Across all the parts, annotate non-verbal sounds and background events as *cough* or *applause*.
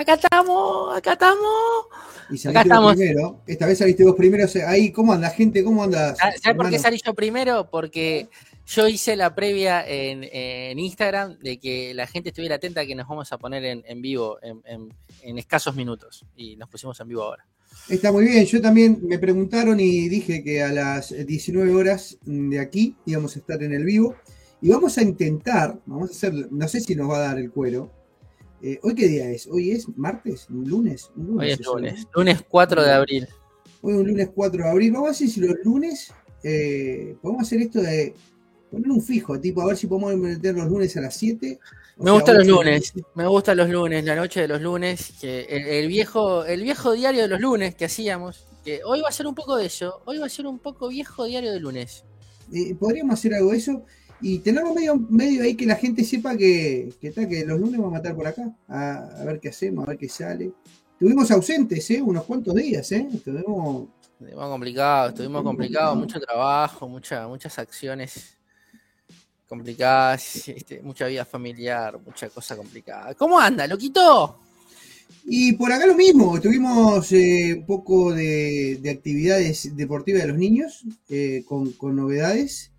Acá estamos, acá estamos. Y saliste vos primero. Esta vez saliste vos primero. Ahí, ¿cómo anda, gente? ¿Cómo anda? ¿Sabes por qué salí yo primero? Porque yo hice la previa en, Instagram de que la gente estuviera atenta que nos vamos a poner en, vivo en, escasos minutos. Y nos pusimos en vivo ahora. Está muy bien. Yo también me preguntaron y dije que a las 19 horas de aquí íbamos a estar en el vivo. Y vamos a intentar, vamos a hacer, no sé si nos va a dar el cuero, eh, ¿Hoy qué día es? ¿Hoy es martes? ¿Un lunes? Hoy es lunes. Lunes 4 de abril. Hoy es un lunes 4 de abril. Vamos a ver si los lunes eh, podemos hacer esto de poner un fijo, tipo a ver si podemos meter los lunes a las 7. Me gustan los lunes, me gustan los lunes, la noche de los lunes, que el, viejo, el viejo diario de los lunes que hacíamos, que hoy va a ser un poco de eso, hoy va a ser un poco viejo diario de lunes. Eh, podríamos hacer algo de eso y tenerlo medio, medio ahí que la gente sepa que, que, que los lunes vamos a matar por acá, a, ver qué hacemos, a ver qué sale. Estuvimos ausentes, ¿eh? Unos cuantos días, ¿eh? Estuvimos... Estuvimos complicados, estuvimos complicados, mucho trabajo, mucha, muchas acciones complicadas, *laughs* este, mucha vida familiar, mucha cosa complicada. ¿Cómo anda, loquito? Y por acá lo mismo, tuvimos eh, un poco de, actividades deportivas de los niños, eh, con, con novedades.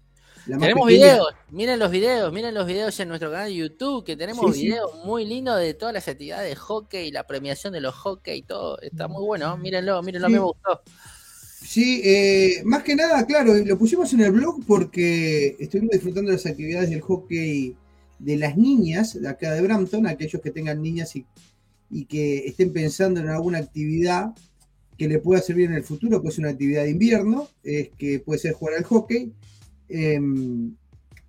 Tenemos videos, miren los videos, miren los videos en nuestro canal de YouTube, que tenemos videos muy lindos de todas las actividades de hockey, la premiación de los hockey todo. Está muy bueno, mírenlo, mírenlo, me gustó. Sí, eh, más que nada, claro, lo pusimos en el blog porque estuvimos disfrutando de las actividades del hockey de las niñas de acá de Brampton, aquellos que tengan niñas y, que estén pensando en alguna actividad que le pueda servir en el futuro, pues una actividad de invierno, es que puede ser jugar al hockey Em,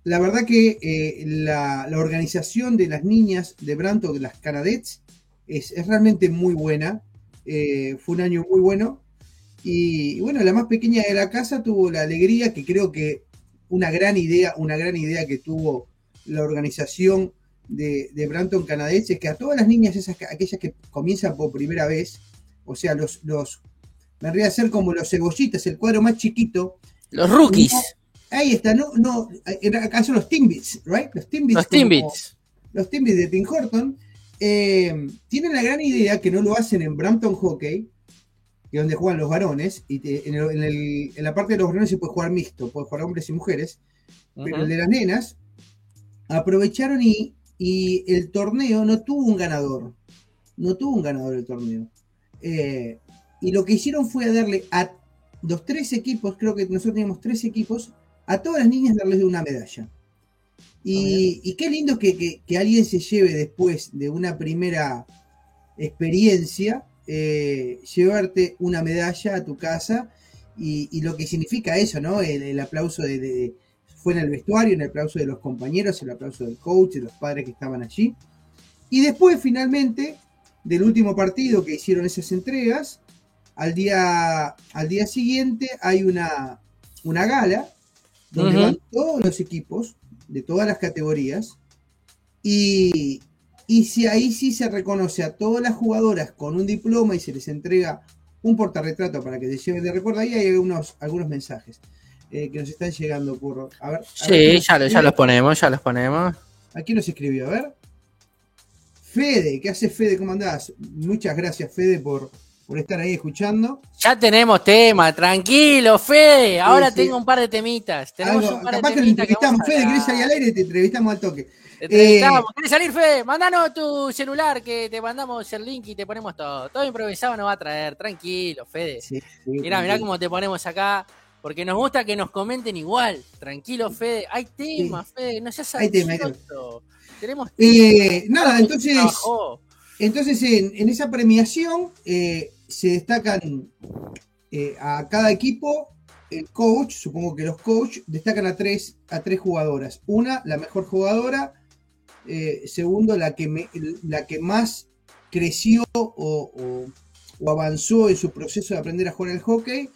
la verdad que eh, la, organización de las niñas de Branto, de las Canadets, es, realmente muy buena. Eh, fue un año muy bueno. Y, bueno, la más pequeña de la casa tuvo la alegría, que creo que una gran idea, una gran idea que tuvo la organización de, de Branton es que a todas las niñas, esas, aquellas que comienzan por primera vez, o sea, los, los vendría a ser como los cebollitas, el cuadro más chiquito. Los rookies. Ahí está, no, no, acá son los Timbits, right? Los Timbits. Los Timbits. Los Timbits de Tim Horton. Eh, tienen la gran idea que no lo hacen en Brampton Hockey, que es donde juegan los varones, y en, la parte de los varones se puede jugar mixto, puede jugar hombres y mujeres, pero el de las nenas aprovecharon y, el torneo no tuvo un ganador, no tuvo un ganador el torneo. Eh, y lo que hicieron fue darle a los tres equipos, creo que nosotros teníamos tres equipos, a todas las niñas darles una medalla. Y, qué lindo que, alguien se lleve después de una primera experiencia, eh, llevarte una medalla a tu casa y, lo que significa eso, ¿no? El, aplauso de, fue en el vestuario, el aplauso de los compañeros, el aplauso del coach, de los padres que estaban allí. Y después, finalmente, del último partido que hicieron esas entregas, al día, al día siguiente hay una, una gala donde van todos los equipos de todas las categorías y, si ahí sí se reconoce a todas las jugadoras con un diploma y se les entrega un portarretrato para que se lleven de recuerdo, ahí hay algunos, algunos mensajes eh, que nos están llegando. A ver, sí, ya, ya los ponemos, ya los ponemos. Aquí nos escribió, a ver. Fede, ¿qué hace Fede? ¿Cómo andás? Muchas gracias, Fede, por, por estar ahí escuchando. Ya tenemos tema, tranquilo, Fede. Ahora tengo un par de temitas. Tenemos un par capaz de temitas. Que entrevistamos, Fede, ¿querés salir al aire? Te entrevistamos al toque. Te entrevistamos. Eh, ¿Querés salir, Fede? Mandanos tu celular que te mandamos el link y te ponemos todo. Todo improvisado nos va a traer. Tranquilo, Fede. mirá, mirá cómo te ponemos acá. Porque nos gusta que nos comenten igual. Tranquilo, Fede. Hay temas, Fede. No seas Hay tema, Tenemos eh, Nada, entonces. Entonces, en, en, esa premiación, eh, se destacan eh, a cada equipo, el coach, supongo que los coaches, destacan a tres, a tres jugadoras. Una, la mejor jugadora. Eh, segundo, la que, la que más creció o, avanzó en su proceso de aprender a jugar el hockey.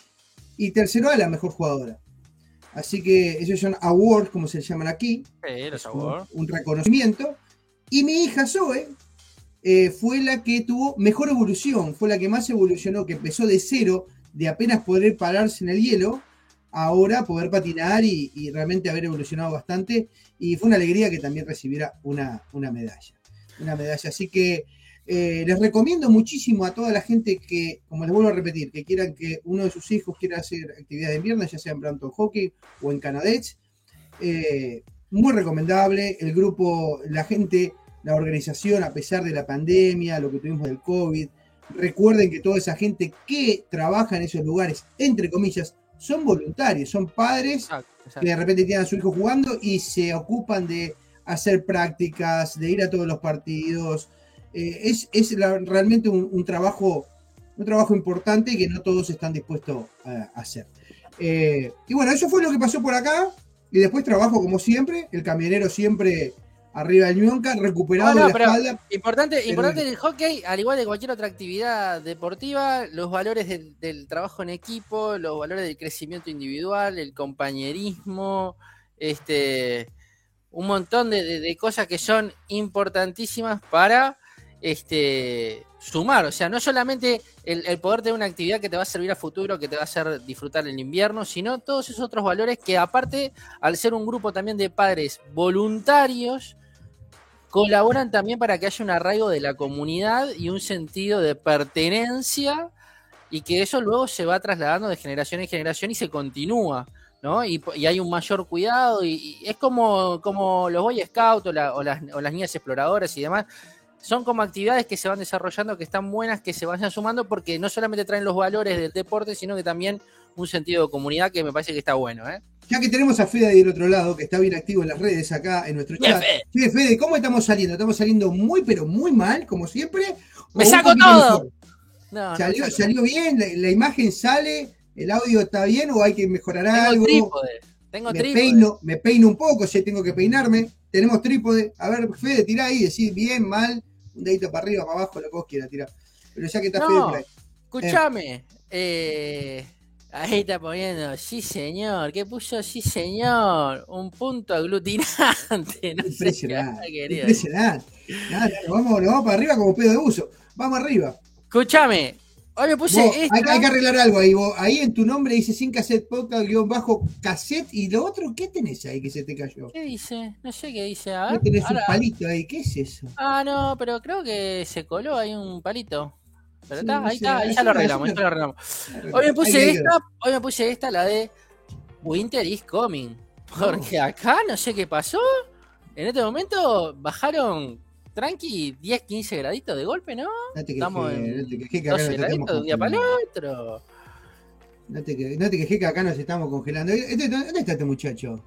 Y tercero, a la mejor jugadora. Así que esos son awards, como se llaman aquí. un reconocimiento. Y mi hija Zoe, eh, fue la que tuvo mejor evolución, fue la que más evolucionó, que empezó de cero, de apenas poder pararse en el hielo, ahora poder patinar y, realmente haber evolucionado bastante. Y fue una alegría que también recibiera una, una medalla. Una medalla. Así que eh, les recomiendo muchísimo a toda la gente que, como les vuelvo a repetir, que quieran que uno de sus hijos quiera hacer actividad de invierno, ya sea en Brampton Hockey o en Canadets. Eh, muy recomendable. El grupo, la gente, la organización, a pesar de la pandemia, lo que tuvimos del COVID, recuerden que toda esa gente que trabaja en esos lugares, entre comillas, son voluntarios, son padres que de repente tienen a su hijo jugando y se ocupan de hacer prácticas, de ir a todos los partidos, eh, es, realmente un, trabajo, un trabajo importante que no todos están dispuestos a, hacer. Eh, y bueno, eso fue lo que pasó por acá. Y después trabajo como siempre, el camionero siempre arriba del Ñonca, recuperado de la espalda. Importante, importante en el hockey, al igual de cualquier otra actividad deportiva, los valores del, del, trabajo en equipo, los valores del crecimiento individual, el compañerismo, este, un montón de cosas que son importantísimas para este, sumar. O sea, no solamente el, poder tener una actividad que te va a servir a futuro, que te va a hacer disfrutar el invierno, sino todos esos otros valores que aparte, al ser un grupo también de padres voluntarios, colaboran también para que haya un arraigo de la comunidad y un sentido de pertenencia y que eso luego se va trasladando de generación en generación y se continúa. ¿no? Y, hay un mayor cuidado y, es como, como los Boy Scouts o, las niñas exploradoras y demás, son como actividades que se van desarrollando, que están buenas, que se vayan sumando, porque no solamente traen los valores del deporte, sino que también un sentido de comunidad que me parece que está bueno. ¿eh? Ya que tenemos a Fede ahí del otro lado, que está bien activo en las redes acá en nuestro chat. Fede, Fede, ¿cómo estamos saliendo? ¿Estamos saliendo muy, pero muy mal, como siempre? ¡Me saco todo! ¿Salió, bien? La, imagen sale? ¿El audio está bien o hay que mejorar Tengo algo? Trípode. Tengo me Peino, me peino un poco, si tengo que peinarme. Tenemos trípode. A ver, Fede, tirá ahí, decir bien, mal un dedito para arriba, para abajo, lo que vos quieras tirar. Pero ya que está no, ahí. Escuchame, eh, ahí está poniendo, sí señor, ¿qué puso? Sí señor, un punto aglutinante. *laughs* No impresionante, sé impresionante. Nada, vamos, vamos para arriba como pedo de uso. Vamos arriba. Escuchame, Hoy me puse hay, que arreglar algo ahí. ahí en tu nombre dice sin cassette podcast guion bajo cassette. ¿Y lo otro qué tenés ahí que se te cayó? ¿Qué dice? No sé qué dice. A ver, tenés un palito ahí. ¿Qué es eso? Ah, no, pero creo que se coló ahí un palito. Pero está, ahí está, ahí ya lo arreglamos, ya lo arreglamos. Hoy me puse esta, hoy me puse esta, la de Winter is coming. Porque acá no sé qué pasó. En este momento bajaron tranqui, 10, 15 graditos de golpe, ¿no? no te Estamos en no te quejes que acá 12 graditos de un día para el otro. No te, no te quejes que acá nos estamos congelando. Este, ¿Dónde está este muchacho?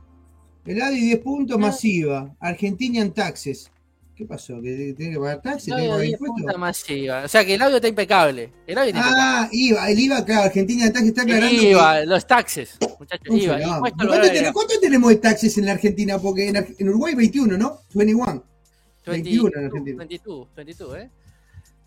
El ADI 10 puntos masiva. Argentinian Taxes. ¿Qué pasó? ¿Que tiene que pagar taxes? ¿Tiene que pagar impuestos? masiva. O sea que el audio está impecable. El audio está ah, IVA. El IVA, claro. Argentina Taxes está aclarando. IVA, los taxes. Muchachos, IVA. ¿Cuánto, tenemos de taxes en la Argentina? Porque en, en Uruguay 21, ¿no? 21. 21 en Argentina. 22, 22, ¿eh?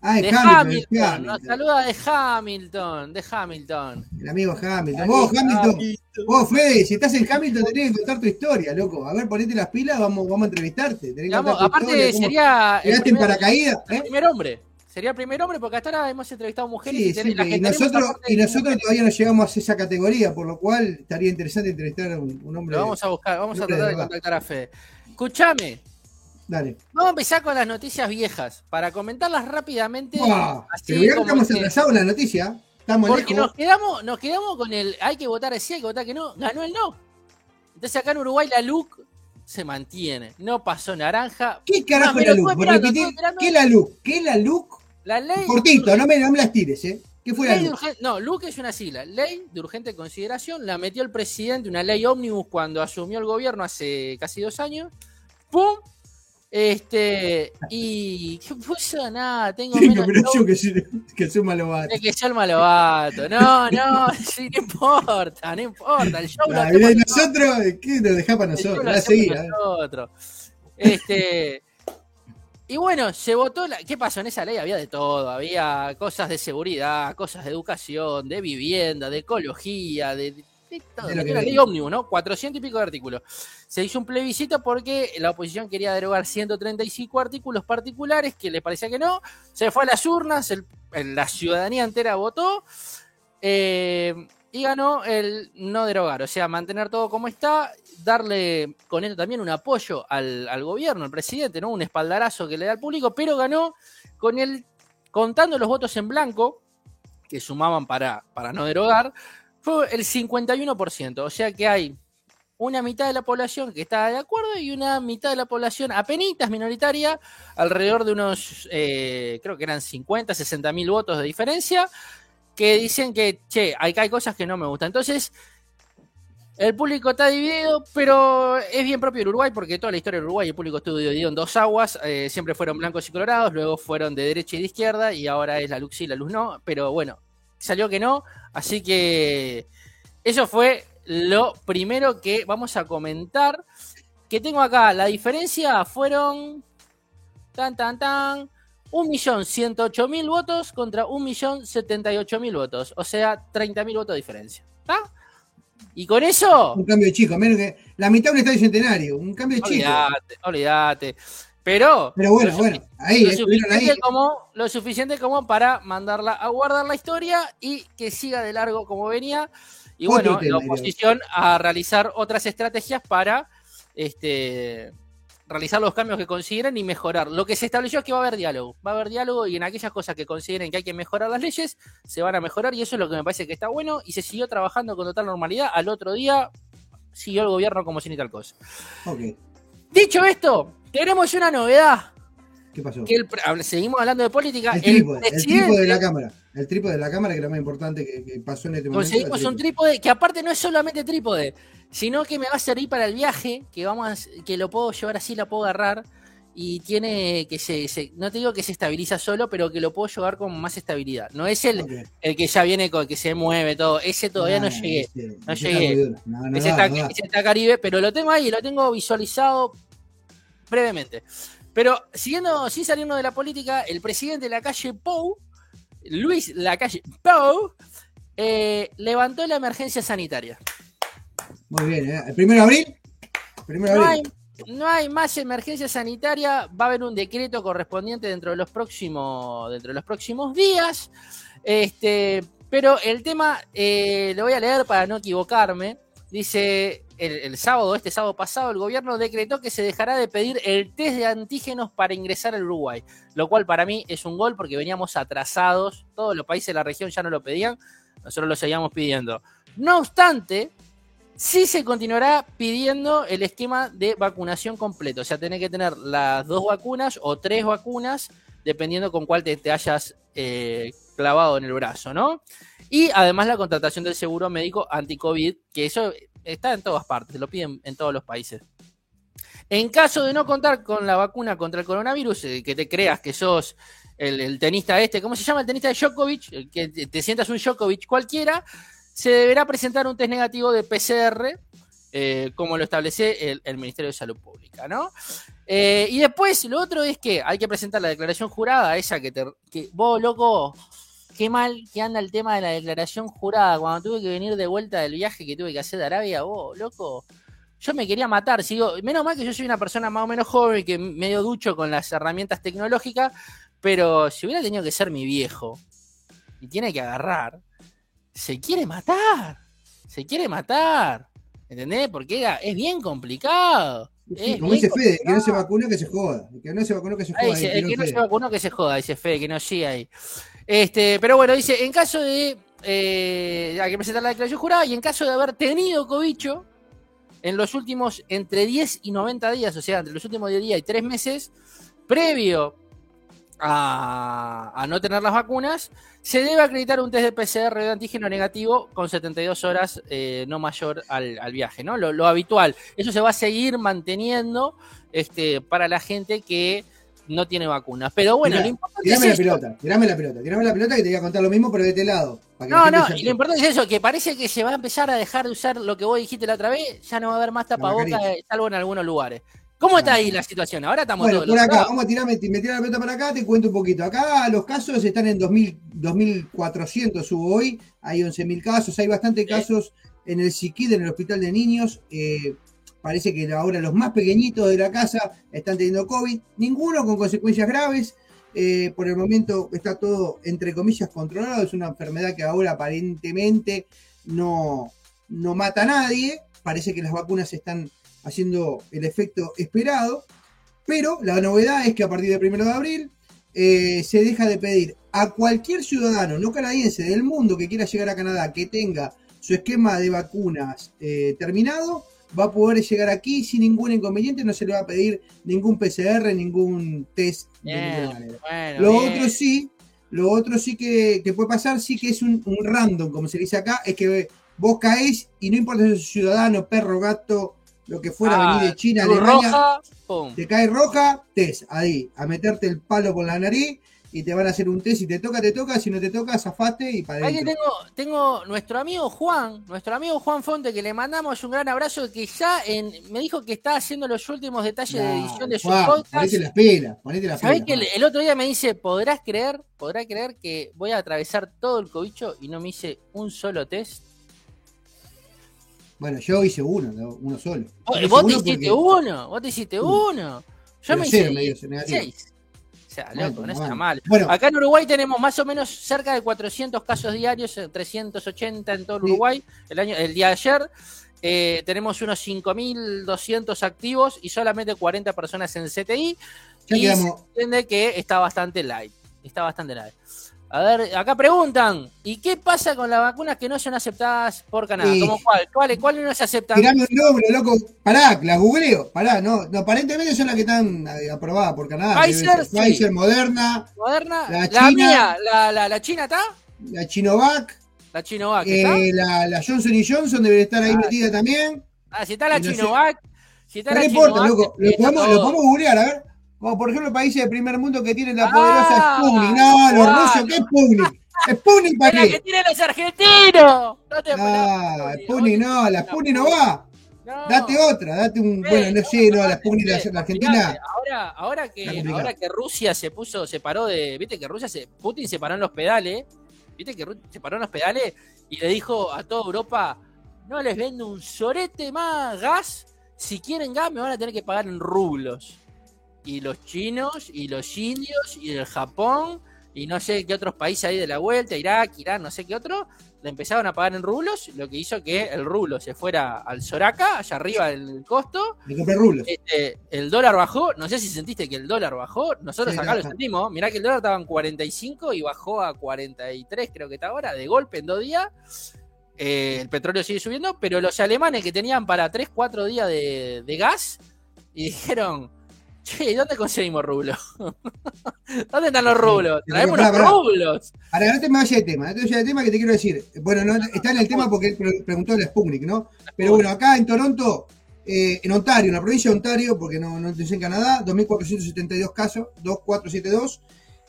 Ah, de Hamilton, Hamilton. Nos saluda de Hamilton, de Hamilton. El amigo Hamilton. Vos, Hamilton. Vos, Fede, si estás en Hamilton tenés que contar tu historia, loco. A ver, ponete las pilas, vamos, vamos a entrevistarte. Tenés que vamos, aparte sería. El primer, en paracaídas? El ¿eh? primer hombre. Sería el primer hombre porque hasta ahora hemos entrevistado mujeres sí, y, sí, y, nosotros, y nosotros todavía no llegamos a esa categoría, por lo cual estaría interesante entrevistar a un, un hombre. Lo vamos a buscar, vamos a tratar de, de contactar a Fede. Escuchame, Dale. Vamos a empezar con las noticias viejas, para comentarlas rápidamente. así pero estamos atrasados en la noticia. Estamos porque nos quedamos, nos quedamos con el hay que votar sí, hay que votar que no. Ganó el no. Entonces acá en Uruguay la LUC se mantiene. No pasó naranja. ¿Qué carajo es la LUC? ¿Qué la LUC? ¿Qué la LUC? La ley. Cortito, no me, no me las tires, ¿eh? ¿Qué fue la LUC? No, LUC es una sigla. Ley de urgente consideración. La metió el presidente, una ley ómnibus cuando asumió el gobierno hace casi dos años. ¡Pum! Este, y *laughs* ¿qué puso? Nada, tengo menos. que, que soy malobato. que soy el malobato. No, no, *laughs* sí, no importa, no importa. El show lo nosotros, ¿qué nos deja para nosotros? La seguida. Nosotros. Este. Y bueno, se votó. La... ¿Qué pasó en esa ley? Había de todo. Había cosas de seguridad, cosas de educación, de vivienda, de ecología, de de la ley ómnibus, ¿no? 400 y pico de artículos. Se hizo un plebiscito porque la oposición quería derogar 135 artículos particulares que le parecía que no. Se fue a las urnas, la ciudadanía entera votó. Eh, y ganó el no derogar, o sea, mantener todo como está, darle con esto también un apoyo al, gobierno, al presidente, ¿no? Un espaldarazo que le da al público, pero ganó con el, contando los votos en blanco, que sumaban para, para no derogar, fue el 51%, o sea que hay una mitad de la población que está de acuerdo y una mitad de la población apenitas minoritaria, alrededor de unos, eh, creo que eran 50, 60 mil votos de diferencia, que dicen que, che, hay, hay cosas que no me gustan. Entonces, el público está dividido, pero es bien propio de Uruguay, porque toda la historia de Uruguay el público estuvo dividido en dos aguas. Eh, siempre fueron blancos y colorados, luego fueron de derecha y de izquierda, y ahora es la luz sí, la luz no. Pero bueno, salió que no. Así que eso fue lo primero que vamos a comentar. Que tengo acá, la diferencia fueron. Tan, tan, tan. 1.108.000 votos contra 1.078.000 votos. O sea, 30.000 votos de diferencia. ¿Está? Y con eso. Un cambio chico, menos que la mitad de un estadio centenario. Un cambio chico. Olvídate, olvídate. Pero. Pero bueno, bueno, ahí, lo suficiente, Como, lo suficiente como para mandarla a guardar la historia y que siga de largo como venía. Y bueno, la oposición a realizar otras estrategias para este, realizar los cambios que consideren y mejorar. Lo que se estableció es que va a haber diálogo. Va a haber diálogo y en aquellas cosas que consideren que hay que mejorar las leyes, se van a mejorar y eso es lo que me parece que está bueno y se siguió trabajando con total normalidad. Al otro día siguió el gobierno como si ni tal cosa. Dicho esto, tenemos una novedad. ¿Qué pasó? seguimos hablando de política. El trípode, el, de la cámara. El trípode de la cámara, que es lo más importante que, pasó en este momento. Conseguimos un trípode que aparte no es solamente trípode, sino que me va a servir para el viaje, que vamos que lo puedo llevar así, la puedo agarrar y tiene que se, no te digo que se estabiliza solo, pero que lo puedo llevar con más estabilidad. No es el, el que ya viene con que se mueve todo, ese todavía no, llegué. no llegué. ese, está, Caribe, pero lo tengo ahí, lo tengo visualizado brevemente. Pero siguiendo, sin salirnos de la política, el presidente de la calle Pou, Luis la calle Pou, eh, levantó la emergencia sanitaria. Muy bien, ¿eh? ¿El primero de abril? No, hay, más emergencia sanitaria, va a haber un decreto correspondiente dentro de los próximos, dentro de los próximos días. Este, pero el tema, eh, lo voy a leer para no equivocarme. Dice, el, sábado, este sábado pasado, el gobierno decretó que se dejará de pedir el test de antígenos para ingresar al Uruguay, lo cual para mí es un gol porque veníamos atrasados, todos los países de la región ya no lo pedían, nosotros lo seguíamos pidiendo. No obstante, sí se continuará pidiendo el esquema de vacunación completo. O sea, tenés que tener las dos vacunas o tres vacunas, dependiendo con cuál te, hayas eh, clavado en el brazo, ¿no? Y además la contratación del seguro médico anti-COVID, que eso está en todas partes, lo piden en todos los países. En caso de no contar con la vacuna contra el coronavirus, eh, que te creas que sos el, tenista este, ¿cómo se llama el tenista de Djokovic? Que te sientas un Djokovic cualquiera, se deberá presentar un test negativo de PCR, eh, como lo establece el, Ministerio de Salud Pública, ¿no? Eh, y después, lo otro es que hay que presentar la declaración jurada, esa que te. Que, vos, loco, qué mal que anda el tema de la declaración jurada. Cuando tuve que venir de vuelta del viaje que tuve que hacer de Arabia, vos, loco. Yo me quería matar, sigo, menos mal que yo soy una persona más o menos joven que medio ducho con las herramientas tecnológicas, pero si hubiera tenido que ser mi viejo y tiene que agarrar, se quiere matar. Se quiere matar. ¿Entendés? Porque es bien complicado. Como dice Fede, que no se vacunó que se joda. Que no se vacunó que se joda. el que no se vacunó que se joda, dice Fede, que no siga ahí. Este, pero bueno, dice, en caso de. Eh, hay que presentar la declaración jurada y en caso de haber tenido cobicho en los últimos entre 10 y 90 días, o sea, entre los últimos 10 días y 3 meses, previo a, no tener las vacunas, se debe acreditar un test de PCR de antígeno negativo con 72 horas eh, no mayor al, viaje, ¿no? Lo, habitual. Eso se va a seguir manteniendo este, para la gente que no tiene vacunas. Pero bueno, lo importante tirame la pelota, tirame la pelota, tirame la pelota que te voy a contar lo mismo, pero de este lado. no, no, y lo importante es eso, que parece que se va a empezar a dejar de usar lo que vos dijiste la otra vez, ya no va a haber más tapabocas, salvo en algunos lugares. ¿Cómo está ahí la situación? Ahora estamos bueno, por acá, vamos a tirarme, me la pelota para acá, te cuento un poquito. Acá los casos están en 2000, 2.400 hubo hoy, hay 11.000 casos, hay bastantes casos en el SIKID, en el Hospital de Niños. Eh, parece que ahora los más pequeñitos de la casa están teniendo COVID, ninguno con consecuencias graves. Eh, por el momento está todo, entre comillas, controlado. Es una enfermedad que ahora aparentemente no, no mata a nadie. Parece que las vacunas están haciendo el efecto esperado. Pero la novedad es que a partir del 1 de abril eh, se deja de pedir a cualquier ciudadano no canadiense del mundo que quiera llegar a Canadá que tenga su esquema de vacunas eh, terminado, va a poder llegar aquí sin ningún inconveniente, no se le va a pedir ningún PCR, ningún test lo otro sí, lo otro sí que, puede pasar, sí que es un, random, como se dice acá, es que vos caes y no importa si sos ciudadano, perro, gato, lo que fuera, ah, venir de China, Alemania, te cae roja, test, ahí, a meterte el palo con la nariz y te van a hacer un test. Si te toca, te toca. Si no te toca, zafate y para adentro. tengo, tengo nuestro amigo Juan, nuestro amigo Juan Fonte, que le mandamos un gran abrazo, que ya en, me dijo que está haciendo los últimos detalles de edición de su podcast. Ponete las pelas, ponete las ¿Sabés que el, otro día me dice, ¿podrás creer, podrás creer que voy a atravesar todo el cobicho y no me hice un solo test? Bueno, yo hice uno, uno solo. ¿Vos, te hiciste uno? ¿Vos te hiciste uno? Yo me hice seis sea, loco, no está mal. Acá en Uruguay tenemos más o menos cerca de 400 casos diarios, 380 en todo Uruguay. El, año, el día de ayer eh, tenemos unos 5.200 activos y solamente 40 personas en CTI. y se entiende que está bastante light. Está bastante light. A ver, acá preguntan, ¿y qué pasa con las vacunas que no son aceptadas por Canadá? ¿Cómo cuál? ¿Cuáles cuál no se aceptan? Tirame un nombre, loco. Pará, las googleo. Pará, no, aparentemente son las que están eh, aprobadas por Canadá. Pfizer, Pfizer Moderna. Moderna. La, la mía, la, la, la, China está. La Chinovac. La Chinovac. Eh, la, la, Johnson Johnson debe estar ahí ah, metida también. Ah, si está la Chinovac. Si está no la importa, loco. Lo podemos, lo podemos googlear, a ver. Como por ejemplo países del primer mundo que tienen la poderosa ah, Sputnik. No, los rusos, ¿qué Sputnik? Sputnik para qué? La que tienen los argentinos. No, te no Sputnik no, la Sputnik no va. Date otra, date un. Bueno, no sé, no, la Sputnik de la Argentina. Ahora, ahora, que, ahora que Rusia se puso, se paró de. Viste que Rusia se. Putin se paró en los pedales. Viste que se paró en los pedales y le dijo a toda Europa: no les vendo un sorete más gas. Si quieren gas, me van a tener que pagar en rublos y los chinos y los indios y el Japón y no sé qué otros países ahí de la vuelta, Irak, Irán, no sé qué otro, le empezaron a pagar en rublos, lo que hizo que el rublo se fuera al Soraka, allá arriba del costo. Este, el dólar bajó, no sé si sentiste que el dólar bajó, nosotros acá lo sentimos, mirá que el dólar estaba en 45 y bajó a 43 creo que está ahora, de golpe en dos días. Eh, el petróleo sigue subiendo, pero los alemanes que tenían para 3, 4 días de, de gas y dijeron, Che, ¿dónde conseguimos rublos? *laughs* ¿Dónde están los rublos? Traemos los rublos. Ahora, no te me vayas de tema, no te vayas de tema que te quiero decir. Bueno, no, está en el tema porque él preguntó la Sputnik, ¿no? Pero bueno, acá en Toronto, eh, en Ontario, en la provincia de Ontario, porque no, no en Canadá, 2.472 casos, 2.472,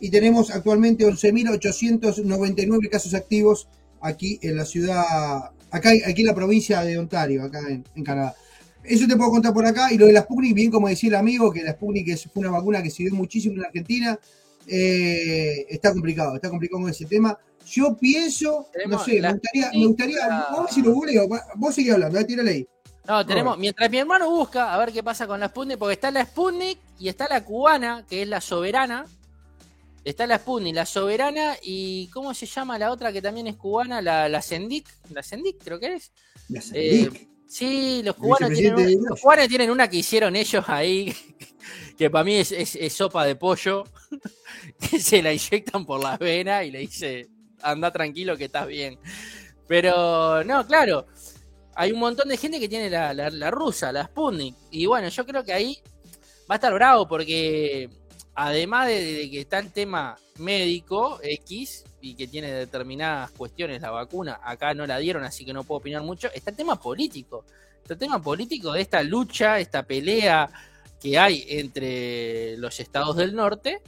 y tenemos actualmente 11.899 casos activos aquí en la ciudad, acá aquí en la provincia de Ontario, acá en Canadá. Eso te puedo contar por acá. Y lo de la Sputnik, bien como decía el amigo, que la Sputnik fue una vacuna que sirvió muchísimo en Argentina. Eh, está complicado, está complicado con ese tema. Yo pienso, no sé, me gustaría, me gustaría, vamos a ver si lo googleo, vos seguís hablando, eh, tírale ahí. No, tenemos, mientras mi hermano busca a ver qué pasa con la Sputnik, porque está la Sputnik y está la cubana, que es la soberana. Está la Sputnik, la soberana y ¿cómo se llama la otra que también es cubana? La, la Sendic, la Sendic creo que es. La Sendic. Eh, Sí, los cubanos, tienen una, que hicieron ellos ahí, *laughs* que para mí es, sopa de pollo, *laughs* que se la inyectan por las venas y le dice, anda tranquilo que estás bien. Pero no, claro, hay un montón de gente que tiene la, rusa, la Sputnik. Y bueno, yo creo que ahí va a estar bravo porque además de que está el tema médico X, y que tiene determinadas cuestiones la vacuna, acá no la dieron, así que no puedo opinar mucho, está el tema político. Está el tema político de esta lucha, esta pelea que hay entre los estados del norte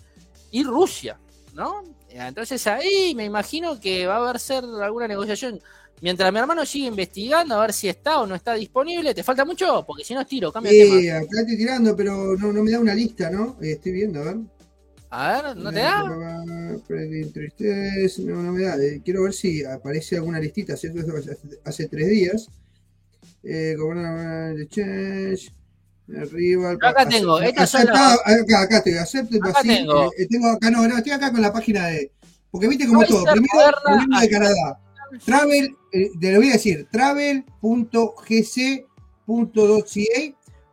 y Rusia, ¿no? Entonces ahí me imagino que va a haber ser alguna negociación. Mientras mi hermano sigue investigando a ver si está o no está disponible, ¿te falta mucho? Porque si no es tiro, cambia de tema. acá estoy tirando, pero no, no me da una lista, ¿no? Eh, estoy viendo, a ver. A ver, ¿no te da? No, me da. Eh, quiero ver si aparece alguna listita. Hace, hace tres días. Eh, Arriba, acá tengo, acá, acá, estoy, acepto acá tengo. Eh, tengo acá, no, no, estoy acca con la página de. Porque viste como todo. Primero, de Canadá. Travel, eh, te lo voy a decir, travel.gc.ca.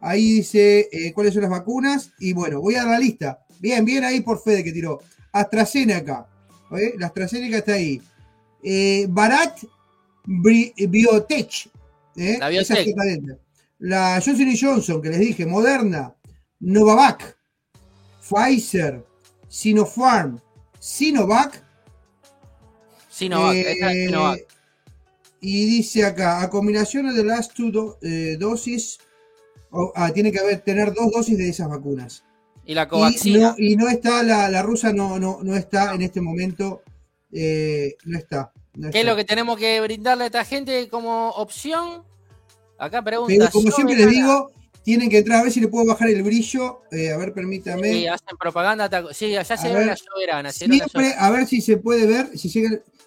Ahí dice eh, cuáles son las vacunas. Y bueno, voy a dar la lista. Bien, bien ahí por Fede que tiró. AstraZeneca. ¿eh? La AstraZeneca está ahí. Eh, Barat Biotech. La Biotech. La Johnson Johnson, que les dije, Moderna, Novavac, Pfizer, Sinopharm, Sinovac. Sinovac, Sinovac. Y dice acá, a combinación de las dos dosis, ah, tiene que haber, tener dos dosis de esas vacunas. Y la Covaxina. Y no, está, la, rusa no, no, no está en este momento, eh, no está. ¿Qué es lo que tenemos que brindarle a esta gente como opción? Acá pregunta. como siempre les digo, tienen que entrar a ver si le puedo bajar el brillo. Eh, a ver, permítame. Sí, hacen propaganda. Sí, allá se ve la soberana. Siempre, a ver si se puede ver. Si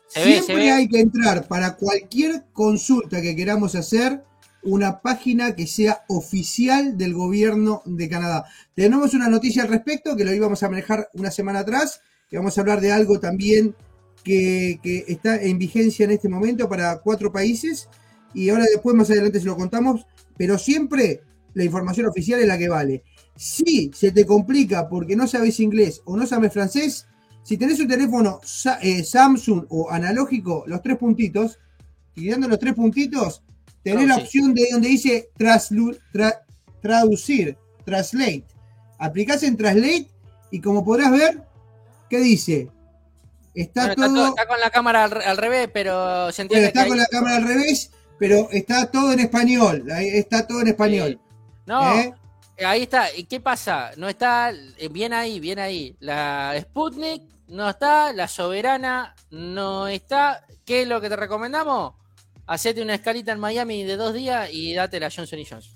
siempre hay que entrar para cualquier consulta que queramos hacer una página que sea oficial del gobierno de Canadá. Tenemos una noticia al respecto que lo íbamos a manejar una semana atrás, que vamos a hablar de algo también que, está en vigencia en este momento para cuatro países y ahora después más adelante se lo contamos, pero siempre la información oficial es la que vale. Si se te complica porque no sabes inglés o no sabes francés, si tenés un teléfono eh, Samsung o analógico, los tres puntitos, y dando los tres puntitos, Tenés la opción de donde dice traducir, translate. Aplicás en translate y como podrás ver, ¿qué dice? Está todo. Está, con la cámara al, revés, pero se entiende. está con la cámara al revés, pero está todo en español. Está todo en español. No. ¿Eh? Ahí está. ¿Y qué pasa? No está. Eh, bien ahí, bien ahí. La Sputnik no está. La Soberana no está. ¿Qué es lo que te recomendamos? hacete una escalita en Miami de dos días y date la Johnson Johnson.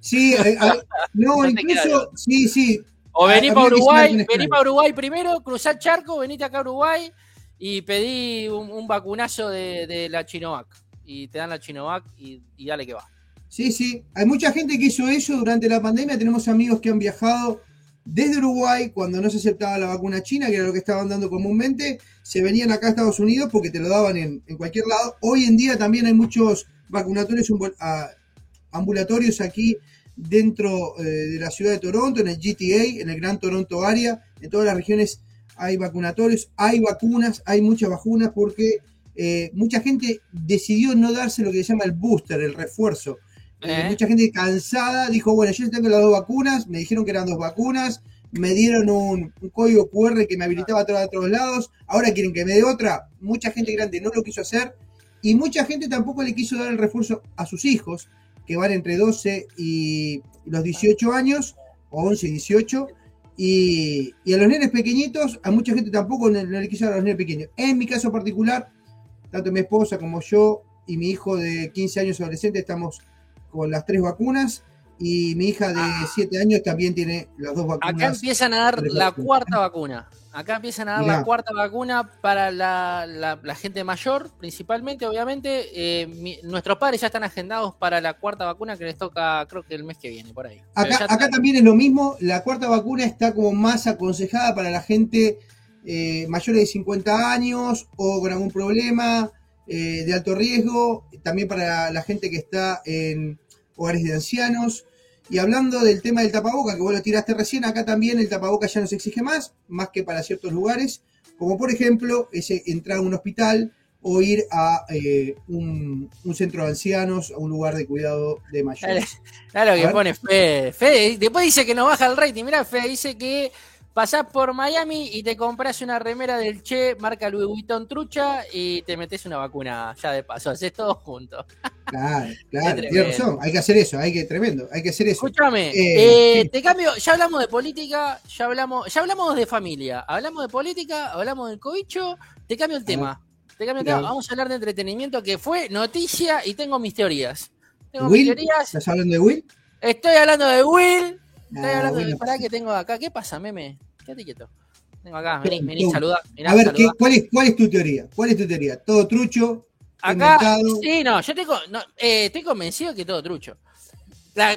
Sí, eh, *laughs* no, incluso, sí, sí. O vení para Uruguay, vení para Uruguay primero, cruzar charco, venite acá a Uruguay y pedí un, vacunazo de, la Chinovac. Y te dan la Chinovac y, y dale que va. Sí, sí. Hay mucha gente que hizo eso durante la pandemia. Tenemos amigos que han viajado desde Uruguay, cuando no se aceptaba la vacuna china, que era lo que estaban dando comúnmente, se venían acá a Estados Unidos porque te lo daban en, cualquier lado. Hoy en día también hay muchos vacunatorios ambulatorios aquí dentro eh, de la ciudad de Toronto, en el GTA, en el Gran Toronto Área, en todas las regiones hay vacunatorios, hay vacunas, hay muchas vacunas porque eh, mucha gente decidió no darse lo que se llama el booster, el refuerzo. Eh, mucha gente cansada dijo, bueno, yo tengo las dos vacunas, me dijeron que eran dos vacunas, me dieron un, código QR que me habilitaba a todos, todos lados, ahora quieren que me dé otra. Mucha gente grande no lo quiso hacer y mucha gente tampoco le quiso dar el refuerzo a sus hijos, que van entre 12 y los 18 años, o 11 y 18. Y, a los nenes pequeñitos, a mucha gente tampoco le, le quiso dar a los nenes pequeños. En mi caso particular, tanto mi esposa como yo y mi hijo de 15 años adolescente estamos con las tres vacunas y mi hija de 7 ah. años también tiene las dos vacunas. Acá empiezan a dar la cuarta vacuna. Acá empiezan a dar la cuarta vacuna para la, gente mayor, principalmente, obviamente. Eh, nuestros padres ya están agendados para la cuarta vacuna que les toca, creo que el mes que viene, por ahí. Acá, también es lo mismo. La cuarta vacuna está como más aconsejada para la gente eh, mayor de 50 años o con algún problema eh, de alto riesgo. También para la gente que está en hogares de ancianos. Y hablando del tema del tapaboca, que vos lo tiraste recién, acá también el tapaboca ya no se exige más, más que para ciertos lugares, como por ejemplo ese entrar a un hospital o ir a eh, un, centro de ancianos, a un lugar de cuidado de mayores. Claro, que pone Fede. Fede. Después dice que no baja el rating. Mira, Fede dice que pasás por Miami y te compras una remera del Che, marca Louis Vuitton trucha y te metes una vacuna ya de paso, haces todo junto. Claro, *laughs* claro, tienes razón, hay que hacer eso, hay que, tremendo, hay que hacer eso. Escúchame, eh, eh, te cambio, ya hablamos de política, ya hablamos, ya hablamos de familia, hablamos de política, hablamos del cobicho, te cambio el tema. Te cambio el tema. Vamos a hablar de entretenimiento que fue noticia y tengo mis teorías. Tengo mis teorías. ¿Estás hablando de Will? Estoy hablando de Will. Estoy ah, hablando de. Pará que tengo acá. ¿Qué pasa, meme? Quédate quieto. Tengo acá, vení, vení, saluda. a ver, cuál, es, ¿cuál es tu teoría? ¿Cuál es tu teoría? ¿Todo trucho? Acá, sí, no, yo tengo, no, eh, estoy convencido que todo trucho.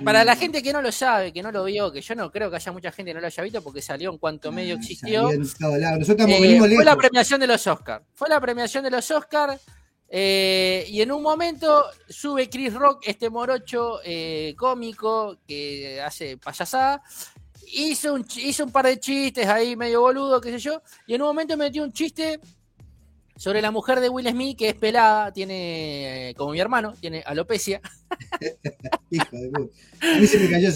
para la gente que no lo sabe, que no lo vio, que yo no creo que haya mucha gente que no lo haya visto porque salió en cuanto medio ah, existió. Eh, fue la premiación de los Oscars. Fue la premiación de los Oscars. y en un momento sube Chris Rock, este morocho eh, cómico que hace payasada. Hizo un, hizo un par de chistes ahí medio boludo, qué sé yo. Y en un momento metió un chiste sobre la mujer de Will Smith, que es pelada, tiene, como mi hermano, tiene alopecia. *laughs* Hijo de puta. A mí se me cayó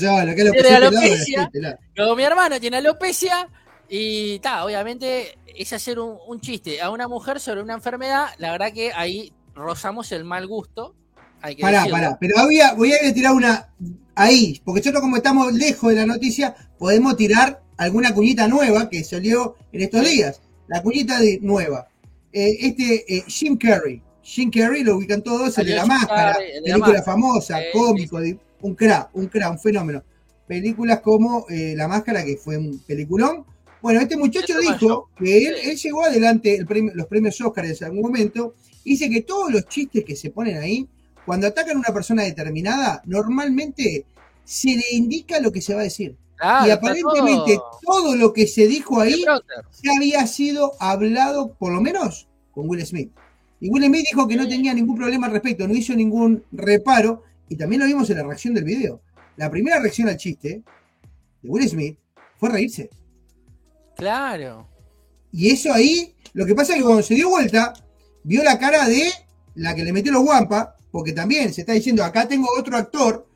tiene alopecia. Como mi hermano tiene alopecia. Y está, obviamente es hacer un, chiste a una mujer sobre una enfermedad. La verdad que ahí rozamos el mal gusto. Hay pará, pará. Pero voy a, voy a tirar una ahí, porque nosotros como estamos lejos de la noticia, podemos tirar alguna cuñita nueva que salió en estos días. La cuñita de nueva. Eh, este eh, Jim Carrey. Jim Carrey lo ubican todos, el de la máscara, película famosa, cómico, un cra, un cra, un fenómeno. Películas como eh, La Máscara, que fue un peliculón. Bueno, este muchacho dijo que él, llegó adelante los premios Oscar en algún momento, dice que todos los chistes que se ponen ahí, cuando atacan a una persona determinada, normalmente se le indica lo que se va a decir. y aparentemente todo... lo que se dijo ahí ya había sido hablado, por lo menos, con Will Smith. Y Will Smith dijo que no tenía ningún problema al respecto, no hizo ningún reparo, y también lo vimos en la reacción del video. La primera reacción al chiste de Will Smith fue reírse. Claro. Y eso ahí, lo que pasa es que cuando se dio vuelta, vio la cara de la que le metió los guampas, porque también se está diciendo, acá tengo otro actor,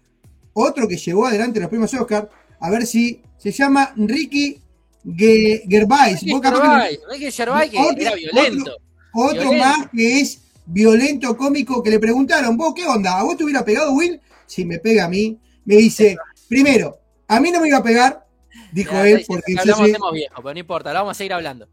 otro que llevó adelante los premios Oscar, a ver si se llama Ricky Gervais. Ricky Gervais, Ricky Gervais que era violento. Otro, más que es violento, cómico, que le preguntaron, vos, ¿qué onda? ¿A vos te hubiera pegado Will? Si me pega a mí, me dice, primero, a mí no me iba a pegar, dijo él, porque yo soy... viejo, pero no importa, lo vamos a seguir hablando.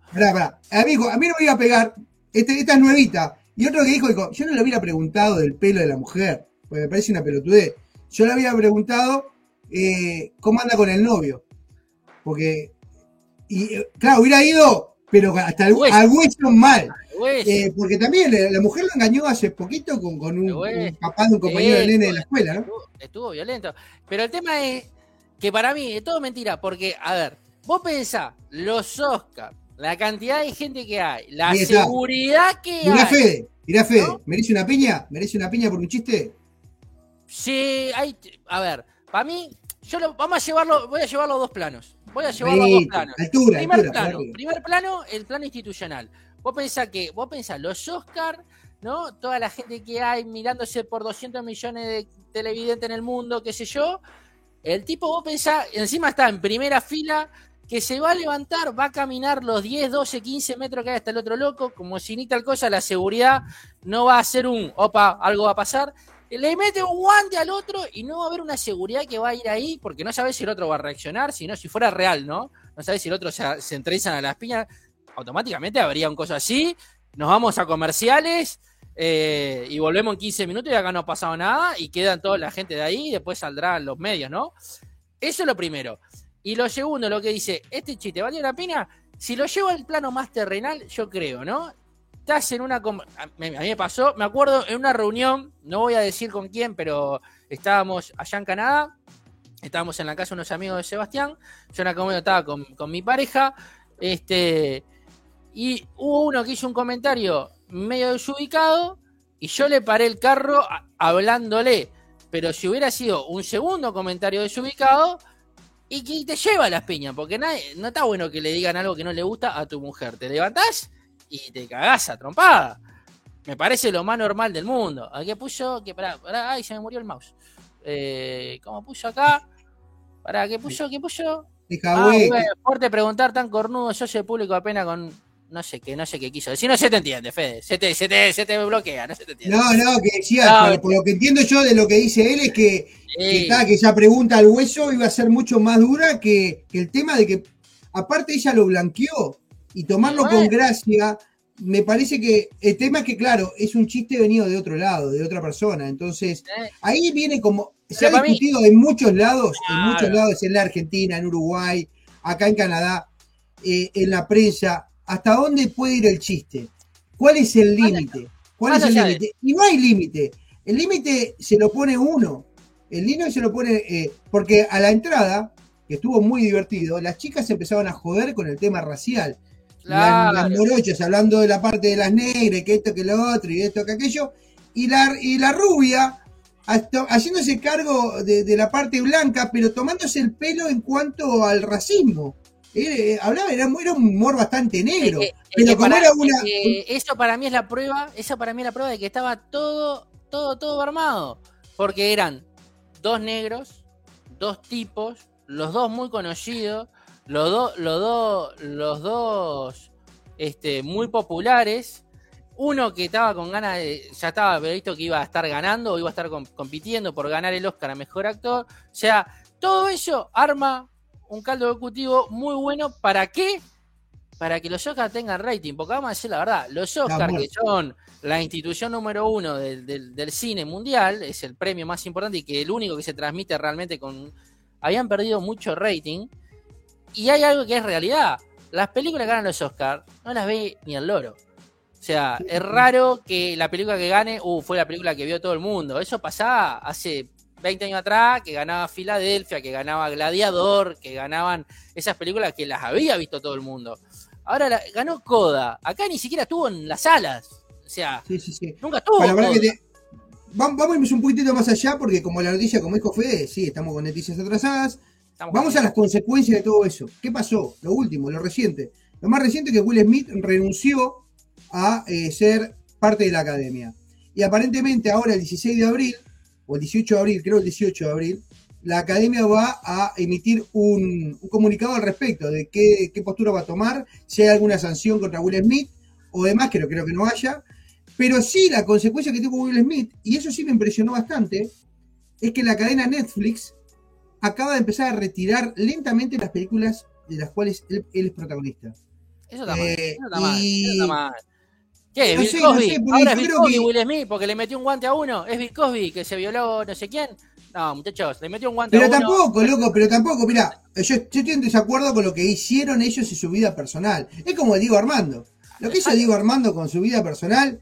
Amigo, a mí no me iba a pegar, este, esta es nuevita. Y otro que dijo, dijo, yo no le hubiera preguntado del pelo de la mujer, porque me parece una pelotudez. Yo le había preguntado eh, cómo anda con el novio. Porque, y, eh, claro, hubiera ido, pero hasta el, al hueso mal. Eh, porque también la, mujer lo engañó hace poquito con, un, papá de un compañero de nene de la escuela, ¿no? Estuvo, violento. Pero el tema es que para mí es todo mentira, porque, a ver, vos pensás, los Oscars, la cantidad de gente que hay, la seguridad que mirá Fede, mirá Fede, ¿merece una piña? ¿Merece una piña por un chiste? Sí, hay, a ver, para mí, yo lo, vamos a llevarlo, voy a llevarlo a dos planos. Voy a llevarlo a dos planos. primer plano, primer plano, el plano institucional. Vos pensás que, vos pensás, los Oscars, ¿no? Toda la gente que hay mirándose por 200 millones de televidentes en el mundo, qué sé yo. El tipo, vos pensás, encima está en primera fila, que se va a levantar, va a caminar los 10, 12, 15 metros que hay hasta el otro loco, como si ni tal cosa, la seguridad no va a ser un, opa, algo va a pasar. Le mete un guante al otro y no va a haber una seguridad que va a ir ahí, porque no sabes si el otro va a reaccionar, sino si fuera real, ¿no? No sabes si el otro se, se entrezan a las piñas, automáticamente habría un cosa así, nos vamos a comerciales eh, y volvemos en 15 minutos y acá no ha pasado nada y quedan toda la gente de ahí y después saldrán los medios, ¿no? Eso es lo primero. Y lo segundo, lo que dice, este chiste, ¿valió la pena? Si lo llevo al plano más terrenal, yo creo, ¿no? Estás en una... A mí me pasó, me acuerdo en una reunión, no voy a decir con quién, pero estábamos allá en Canadá, estábamos en la casa de unos amigos de Sebastián, yo en la comida estaba con, con mi pareja, este, y hubo uno que hizo un comentario medio desubicado y yo le paré el carro hablándole. Pero si hubiera sido un segundo comentario desubicado, y que te lleva a las piñas, porque no está bueno que le digan algo que no le gusta a tu mujer. Te levantás y te cagás a trompada. Me parece lo más normal del mundo. ¿A qué puso? Que para ay, se me murió el mouse. Eh, ¿Cómo puso acá? ¿Para qué puso? ¿Qué puso? Ah, fuerte preguntar tan cornudo, yo soy público apenas con no sé qué, no sé qué quiso decir. No se te entiende, Fede. Se te, se te, se te bloquea, no se te entiende. No, no, que decía, por, lo que entiendo yo de lo que dice él es que, que, esa pregunta al hueso iba a ser mucho más dura que, el tema de que, aparte ella lo blanqueó y tomarlo con gracia. Me parece que el tema es que, claro, es un chiste venido de otro lado, de otra persona. Entonces, ahí viene como. Se ha discutido en muchos lados, en muchos lados, en la Argentina, en Uruguay, acá en Canadá, eh, en la prensa hasta dónde puede ir el chiste. ¿Cuál es el límite? ¿Cuál es el límite? Y no hay límite. El límite se lo pone uno. el Lino se lo pone, eh, porque a la entrada, que estuvo muy divertido, las chicas empezaban a joder con el tema racial. Las, morochas hablando de la parte de las negras, que esto, que lo otro, y esto, que aquello. Y la, y la rubia haciéndose cargo de, la parte blanca, pero tomándose el pelo en cuanto al racismo. Eh, hablaba, era, un humor bastante negro. pero como era una. eso para mí es la prueba, eso para mí es la prueba de que estaba todo, todo, todo armado. Porque eran dos negros, dos tipos, los dos muy conocidos, los dos, los dos, los dos este, muy populares uno que estaba con ganas de. Ya estaba previsto que iba a estar ganando o iba a estar compitiendo por ganar el Oscar a mejor actor. O sea, todo eso arma un caldo ejecutivo muy bueno. ¿Para qué? Para que los Oscars tengan rating. Porque vamos a decir la verdad, los Oscars, que son la institución número uno del, cine mundial, es el premio más importante y que el único que se transmite realmente con. Habían perdido mucho rating. Y hay algo que es realidad. Las películas que ganan los Oscars no las ve ni el loro. O sea, es raro que la película que gane, uh, fue la película que vio todo el mundo. Eso pasaba hace 20 años atrás, que ganaba Filadelfia, que ganaba Gladiador, que ganaban esas películas que las había visto todo el mundo. Ahora ganó Coda. Acá ni siquiera estuvo en las salas. O sea, nunca estuvo. vamos, a ir un poquitito más allá, porque como la noticia, como dijo Fede, sí, estamos con noticias atrasadas. vamos a las consecuencias de todo eso. ¿Qué pasó? Lo último, lo reciente. Lo más reciente es que Will Smith renunció a eh, ser parte de la academia. Y aparentemente ahora el 16 de abril, o el 18 de abril, creo el 18 de abril, la academia va a emitir un, comunicado al respecto de qué, postura va a tomar, si hay alguna sanción contra Will Smith o demás, que no creo que no haya. Pero sí, la consecuencia que tuvo Will Smith, y eso sí me impresionó bastante, es que la cadena Netflix acaba de empezar a retirar lentamente las películas de las cuales él, es protagonista. Eso está, mal, eh, eso está mal. Eso está mal. ¿Qué? ¿Bill Cosby? Ahora es Bill Cosby, Will Smith, porque le metió un guante a uno. ¿Es Bill Cosby que se violó no sé quién? No, muchachos, le metió un guante pero a uno. Pero tampoco, loco, pero tampoco, mira, yo, yo, estoy en desacuerdo con lo que hicieron ellos en su vida personal. Es como digo Armando. Lo que hizo Diego Armando con su vida personal,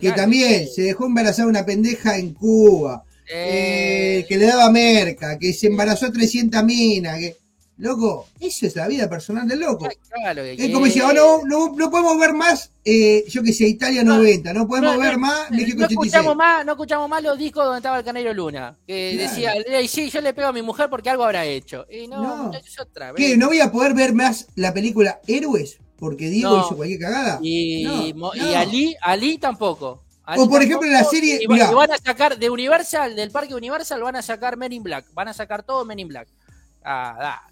que también se dejó embarazar una pendeja en Cuba, eh. que le daba merca, que se embarazó a 300 minas, que Loco, eso es la vida personal del loco. es como decía, oh, no, no, podemos ver más, eh, yo que sé, Italia 90, no podemos ver más México no Escuchamos más, no escuchamos más los discos donde estaba el Canero Luna, que decía, sí, yo le pego a mi mujer porque algo habrá hecho. Y no, es otra vez. ¿Qué? ¿No voy a poder ver más la película Héroes? Porque Diego hizo cualquier cagada. Y, y Ali, Ali tampoco. o por ejemplo en la serie. Y, van a sacar de Universal, del parque Universal, van a sacar Men in Black. Van a sacar todo Men in Black. Ah, da.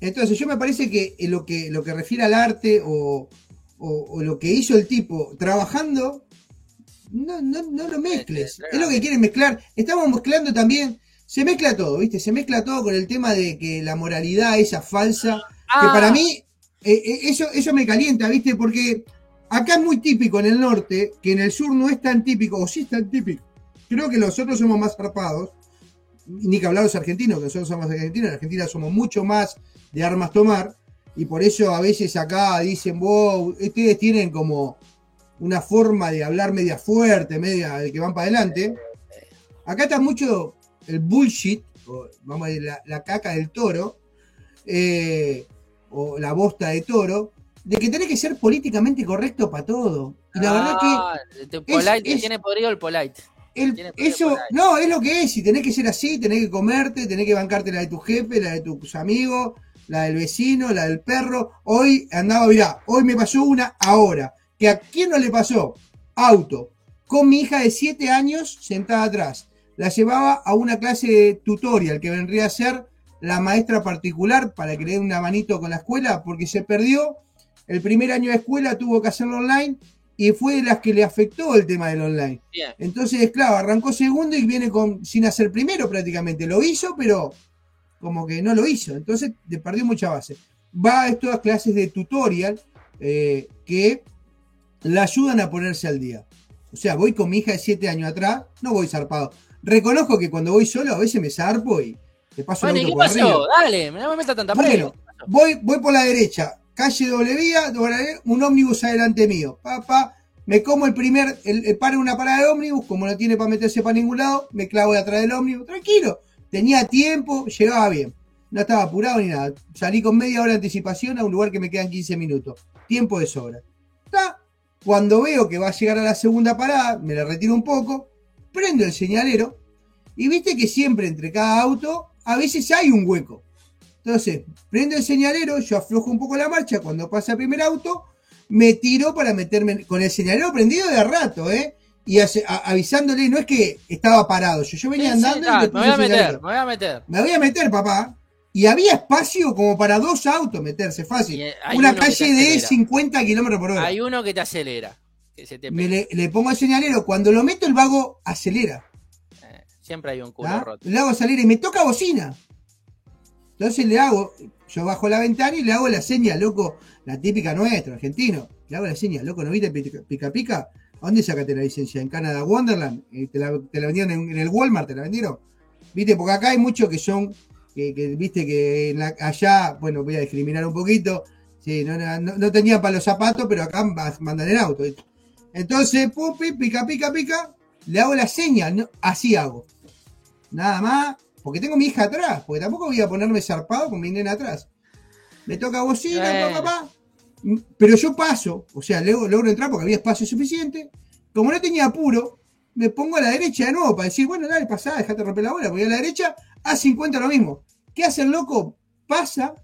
Entonces, yo me parece que lo que, lo que refiere al arte o, lo que hizo el tipo trabajando, no, no, no lo mezcles. Es lo que quieren mezclar. Estamos mezclando también, se mezcla todo, ¿viste? Se mezcla todo con el tema de que la moralidad esa falsa, que para ah. mí, eh, eh, eso, eso me calienta, ¿viste? Porque acá es muy típico en el norte, que en el sur no es tan típico, o sí es tan típico. Creo que nosotros somos más zarpados ni que hablar los argentinos, que nosotros somos argentinos, en Argentina somos mucho más de armas tomar, y por eso a veces acá dicen, wow, ustedes tienen como una forma de hablar media fuerte, media de que van para adelante. Acá está mucho el bullshit, o, vamos a decir, la, caca del toro, eh, o la bosta de toro, de que tenés que ser políticamente correcto para todo. Y la verdad que. Ah, tiene podrido el polite eso, no, es lo que es, y tenés que ser así, tenés que comerte, tenés que bancarte la de tu jefe, la de tus amigos, la del vecino, la del perro. Hoy andaba, mirá, hoy me pasó una ahora, que a quién no le pasó, auto, con mi hija de 7 años sentada atrás. La llevaba a una clase de tutorial que vendría a ser la maestra particular para que le dé una manito con la escuela, porque se perdió el primer año de escuela, tuvo que hacerlo online y fue de las que le afectó el tema del online. Entonces, claro, arrancó segundo y viene con, sin hacer primero prácticamente. Lo hizo, pero como que no lo hizo. Entonces, le perdió mucha base. Va a estas clases de tutorial eh, que la ayudan a ponerse al día. O sea, voy con mi hija de 7 años atrás, no voy zarpado. Reconozco que cuando voy solo a veces me zarpo y te paso el auto por pasó? Dale, no me meta tanta Bueno, voy, voy por la derecha, calle doble vía, un ómnibus adelante mío. Papá, Me como el primer, el, paro una parada de ómnibus, como no tiene para meterse para ningún lado, me clavo de atrás del ómnibus, tranquilo. Tenía tiempo, llegaba bien. No estaba apurado ni nada. Salí con media hora de anticipación a un lugar que me quedan 15 minutos. Tiempo de sobra. Cuando veo que va a llegar a la segunda parada, me la retiro un poco, prendo el señalero y viste que siempre entre cada auto a veces hay un hueco. Entonces, prendo el señalero, yo aflojo un poco la marcha cuando pasa el primer auto, me tiro para meterme con el señalero prendido de rato, ¿eh? Y avisándole, no es que estaba parado, yo, yo venía andando y me voy a meter, me voy a meter. Me voy a meter, papá. Y había espacio como para dos autos meterse fácil. Una calle de 50 kilómetros por hora. Hay uno que te acelera. me le, pongo el señalero. Cuando lo meto, el vago acelera. Eh, siempre hay un culo ¿Ah? roto. Le hago salir y me toca bocina. Entonces le hago, yo bajo la ventana y le hago la seña, loco, la típica nuestra, argentino. Le hago la seña, loco, ¿no viste pica pica? ¿A dónde sacaste la licencia? ¿En Canadá Wonderland? Eh, ¿Te la, vendieron en, el Walmart? ¿Te la vendieron? ¿Viste? Porque acá hay muchos que son que, viste que allá, bueno, voy a discriminar un poquito, sí, no, no, tenía para los zapatos, pero acá mandan el auto. Entonces, pupi, pica, pica, pica, le hago la seña, así hago. Nada más, porque tengo mi hija atrás, porque tampoco voy a ponerme zarpado con mi nena atrás. Me toca bocina, papá, pero yo paso, o sea, logro, logro entrar porque había espacio suficiente. Como no tenía apuro, me pongo a la derecha de nuevo para decir, bueno, dale, pasá, dejate romper la bola, voy a la derecha, a 50 lo mismo. ¿Qué hace el loco? Pasa,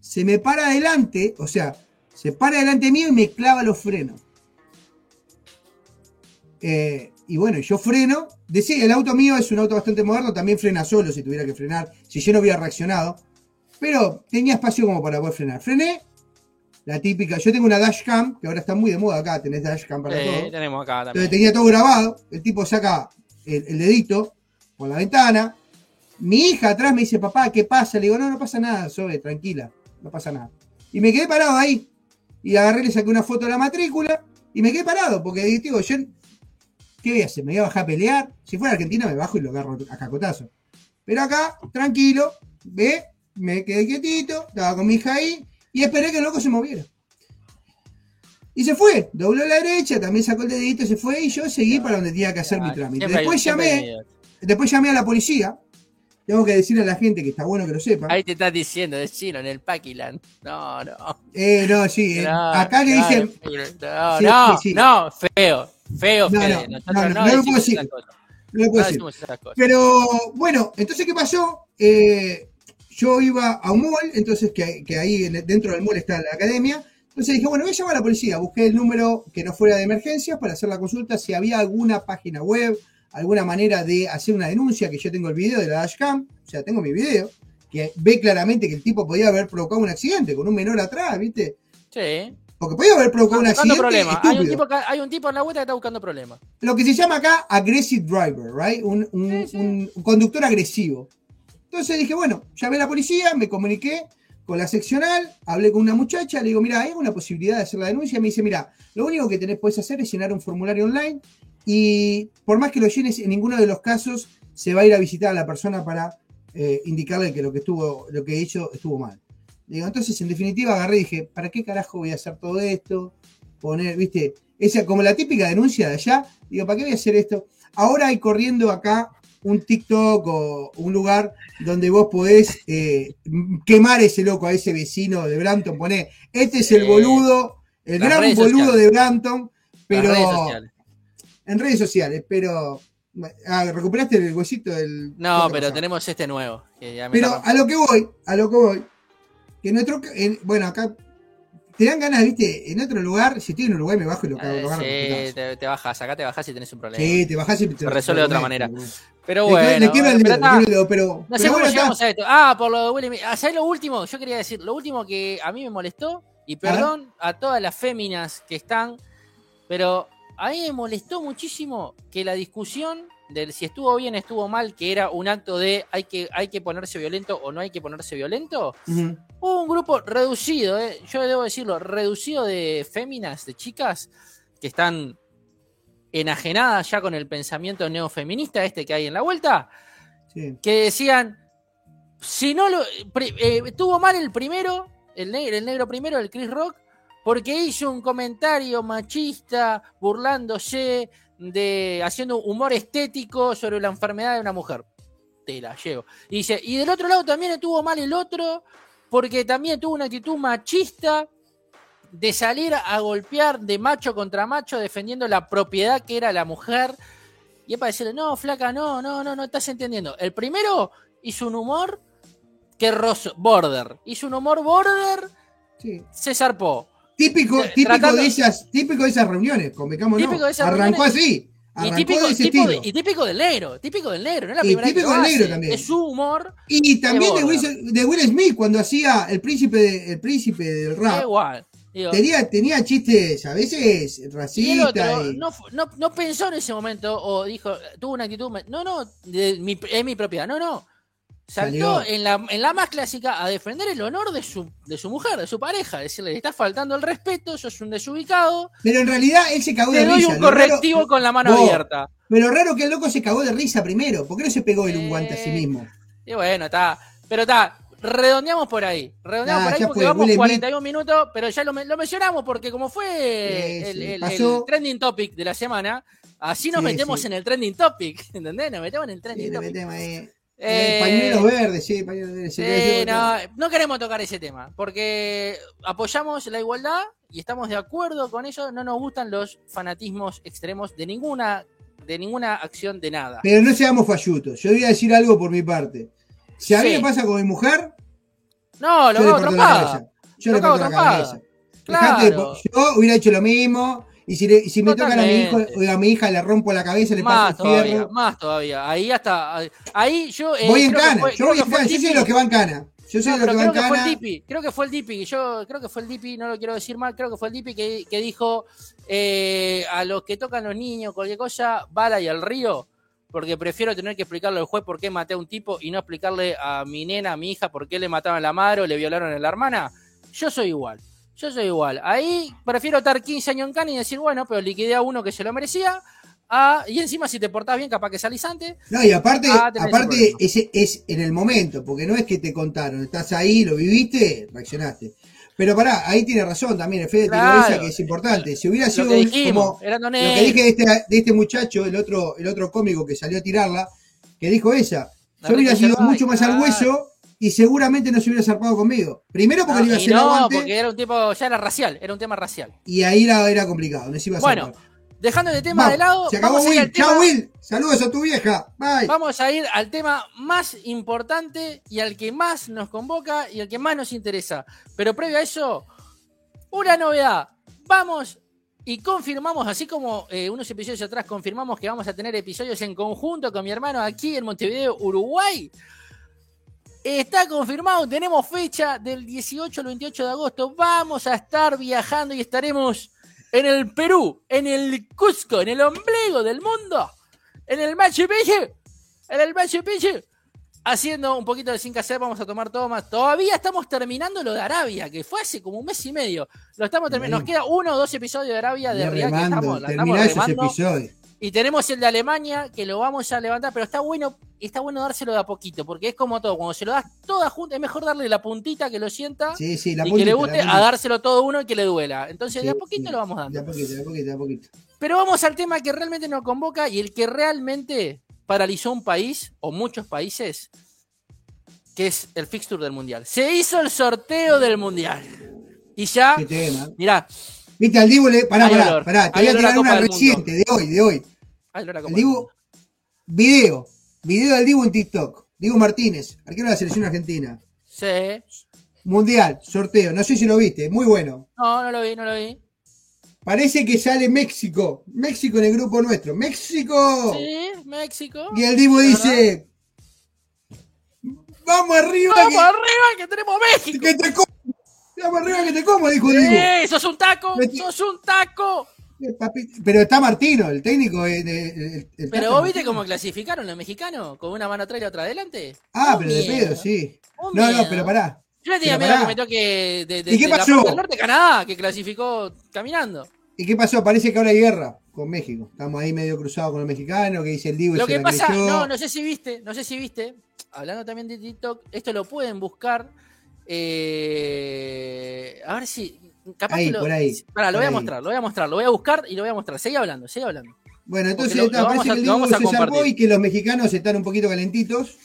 se me para adelante, o sea, se para delante mío y me clava los frenos. Eh, y bueno, yo freno. Decía, el auto mío es un auto bastante moderno, también frena solo si tuviera que frenar, si yo no hubiera reaccionado. Pero tenía espacio como para poder frenar. Frené, la típica, yo tengo una dashcam, que ahora está muy de moda acá, tenés dashcam para todo. tenemos acá también. Entonces tenía todo grabado, el tipo saca el dedito por la ventana, mi hija atrás me dice, papá, ¿qué pasa? Le digo, no, no pasa nada, Sobe, tranquila, no pasa nada. Y me quedé parado ahí. Y agarré, le saqué una foto de la matrícula y me quedé parado, porque digo, yo, ¿qué voy a hacer? ¿Me voy a bajar a pelear? Si fuera Argentina me bajo y lo agarro a cacotazo. Pero acá, tranquilo, ve, me quedé quietito, estaba con mi hija ahí y esperé que el loco se moviera. Y se fue, dobló la derecha, también sacó el dedito, se fue y yo seguí para donde tenía que hacer mi trámite. Después llamé, después llamé a la policía tengo que decirle a la gente que está bueno que lo sepa. Ahí te estás diciendo, es chino, en el Paquiland. No, no. Eh, no, sí. Eh, acá le dicen. No, no, no, feo. Feo, no, feo. No, no, no, lo puedo decir. No lo puedo decir. Pero bueno, entonces, ¿qué pasó? Eh, yo iba a un mall, entonces que, que ahí dentro del mall está la academia. Entonces dije, bueno, voy a llamar a la policía. Busqué el número que no fuera de emergencias para hacer la consulta si había alguna página web alguna manera de hacer una denuncia, que yo tengo el video de la dashcam, o sea, tengo mi video, que ve claramente que el tipo podía haber provocado un accidente con un menor atrás, ¿viste? Sí. Porque podía haber provocado un accidente. Hay, un tipo hay un tipo en la vuelta que está buscando problemas. Lo que se llama acá aggressive driver, right? Un, un, conductor agresivo. Entonces dije, bueno, llamé a la policía, me comuniqué con la seccional, hablé con una muchacha, le digo, mira, hay una posibilidad de hacer la denuncia. Me dice, mira, lo único que tenés, puedes hacer es llenar un formulario online y por más que lo llenes, en ninguno de los casos se va a ir a visitar a la persona para eh, indicarle que lo que estuvo, lo que he hecho estuvo mal. Digo, entonces, en definitiva, agarré y dije, ¿para qué carajo voy a hacer todo esto? Poner, viste, esa como la típica denuncia de allá, digo, ¿para qué voy a hacer esto? Ahora hay corriendo acá un TikTok o un lugar donde vos podés eh, quemar ese loco, a ese vecino de Branton, poné, este es el boludo, el gran boludo de Branton, pero en redes sociales, pero. Ah, ¿Recuperaste el huesito del.? No, pero tenemos este nuevo. pero a lo que voy, a lo que voy. Que nuestro. bueno, acá. Te dan ganas, viste, en otro lugar, si estoy en Uruguay me bajo y lo cago. Eh, sí, te, te, bajas, acá te bajas y tenés un problema. Sí, te bajas y te Lo resuelve de otra manera. Pero bueno. Le, quiebra el dedo, pero. No sé cómo llegamos a esto. Ah, por lo de Willy. Ah, ¿sabes lo último? Yo quería decir, lo último que a mí me molestó, y perdón a todas las féminas que están, pero a mí me molestó muchísimo que la discusión de si estuvo bien, estuvo mal, que era un acto de hay que, hay que ponerse violento o no hay que ponerse violento, hubo un grupo reducido, eh, yo debo decirlo, reducido de féminas, de chicas, que están enajenadas ya con el pensamiento neofeminista este que hay en la vuelta, que decían, si no lo, eh, estuvo mal el primero, el negro, el negro primero, el Chris Rock, porque hizo un comentario machista burlándose de haciendo humor estético sobre la enfermedad de una mujer. Te la llevo. Y dice, y del otro lado también estuvo mal el otro porque también tuvo una actitud machista de salir a golpear de macho contra macho defendiendo la propiedad que era la mujer. Y es para decirle, no, flaca, no, no, no, no estás entendiendo. El primero hizo un humor que rozo, border. Hizo un humor border, sí. se zarpó. Típico, típico, de esas, típico de esas reuniones, convengamos de esas Arrancó así. Y típico, de ese y típico, del negro, típico del negro, no es la primera típico del negro también. Es su humor. Y también de Will, de Will, Smith cuando hacía el príncipe, el príncipe del rap. Igual tenía, tenía chistes a veces racistas. No, no, no, pensó en ese momento o dijo, tuvo una actitud. No, no, es mi propiedad. No, no. Saltó en la, en la más clásica a defender el honor de su, de su mujer, de su pareja. Decirle, le está faltando el respeto, sos un desubicado. Pero en realidad él se cagó de risa. Te doy un correctivo con la mano abierta. Pero raro que el loco se cagó de risa primero. ¿Por qué no se pegó en un guante a sí mismo? Y bueno, está. Pero está, redondeamos por ahí. Redondeamos por ahí porque vamos 41 minutos, pero ya lo, mencionamos porque como fue el, trending topic de la semana, así nos metemos en el trending topic, *laughs* ¿entendés? Nos metemos en el trending topic. Ahí. Eh, pañuelo verde, sí, pañuelo verde. no, no queremos tocar ese tema, porque apoyamos la igualdad y estamos de acuerdo con eso. No nos gustan los fanatismos extremos de ninguna, de ninguna acción de nada. Pero no seamos fallutos. Yo voy a decir algo por mi parte. Si a mí me pasa con mi mujer, no, lo. Yo le corto la cabeza. Claro. yo hubiera hecho lo mismo. Y si, si me tocan a mi, hijo, a mi hija, le rompo la cabeza, le más paso el fierro. Más todavía. Ahí hasta. Ahí yo. Eh, voy en cana. yo voy en cana. Yo soy de los que van cana. Yo soy de los que van cana. Fue el Dipi, creo que fue el Dipi. Yo creo que fue el Dipi, no lo quiero decir mal. Creo que fue el Dipi que, que dijo eh, a los que tocan los niños, cualquier cosa, bala y al río porque prefiero tener que explicarle al juez por qué maté a un tipo y no explicarle a mi nena, a mi hija, por qué le mataron a la madre o le violaron a la hermana. Yo soy igual. Yo soy igual. Ahí prefiero estar 15 años en cana y decir, bueno, pero liquidé a uno que se lo merecía. y encima, si te portás bien, capaz que salís antes. No, y aparte, aparte ese es en el momento, porque no es que te contaron, estás ahí, lo viviste, reaccionaste. Pero pará, ahí tiene razón también, el Fede claro. que es importante. Si hubiera sido como lo que dije de este, de este, muchacho, el otro, el otro cómico que salió a tirarla, que dijo ella, yo hubiera sido mucho más al hueso y seguramente no se hubiera zarpado conmigo. Primero porque no, le iba a hacer No, porque era un tipo, ya era racial, era un tema racial. Y ahí era, era complicado, iba a bueno, Dejando el tema de lado. Se acabó Will. Chao, Will. Saludos a tu vieja. Bye. Vamos a ir al tema más importante y al que más nos convoca y al que más nos interesa. Pero previo a eso, una novedad. Vamos y confirmamos, así como eh, unos episodios atrás confirmamos que vamos a tener episodios en conjunto con mi hermano aquí en Montevideo, Uruguay. Está confirmado, tenemos fecha del 18 al 28 de agosto. Vamos a estar viajando y estaremos en el Perú, en el Cusco, en el ombligo del mundo, en el Machu Picchu, en el Machu Picchu, haciendo un poquito de sin que hacer, vamos a tomar todo más. Todavía estamos terminando lo de Arabia, que fue hace como un mes y medio. Lo estamos terminando. Nos queda uno o dos episodios de Arabia de Real que estamos, estamos y tenemos el de Alemania, que lo vamos a levantar, pero está bueno, está bueno dárselo de a poquito, porque es como todo, cuando se lo das toda junta, es mejor darle la puntita que lo sienta y que le guste a dárselo todo uno y que le duela. Entonces, de a poquito lo vamos dando. De a poquito, de a poquito, de a poquito. Pero vamos al tema que realmente nos convoca y el que realmente paralizó un país, o muchos países, que es el fixture del Mundial. Se hizo el sorteo del Mundial. Y ya, mirá, Viste al Dibu, le... pará, pará, pará, te voy a tirar una reciente, de hoy, de hoy. el Dibu, video, video del Dibu en TikTok. Dibu Martínez, arquero de la selección argentina. Sí. Mundial, sorteo, no sé si lo viste, muy bueno. No, no lo vi, no lo vi. Parece que sale México, México en el grupo nuestro. ¡México! Sí, México. Y el Dibu dice, vamos arriba. Vamos arriba que tenemos México. Que te Vamos arriba que te como, dijo. ¡Eh! ¡Sos un taco! ¡Sos un taco! Eh, pero está Martino, el técnico. pero vos viste cómo clasificaron los mexicanos, con una mano atrás y otra adelante. Ah, pero de pedo, sí. no, no, pero pará. Yo le tenía miedo que me toque de, de, ¿Y qué pasó? del norte de Canadá, que clasificó caminando. ¿Y qué pasó? Parece que ahora hay guerra con México. Estamos ahí medio cruzados con los mexicanos, que dice el Divo. Lo que pasa, no, no sé si viste, no sé si viste, hablando también de TikTok, esto lo pueden buscar eh, a ver si. capaz que lo, por ahí. Pará, lo voy a mostrar, lo voy a mostrar, lo voy a buscar y lo voy a mostrar. Sigue hablando, sigue hablando. Bueno, entonces lo, está, parece a, que el Diego se zarpó y que los mexicanos están un poquito calentitos.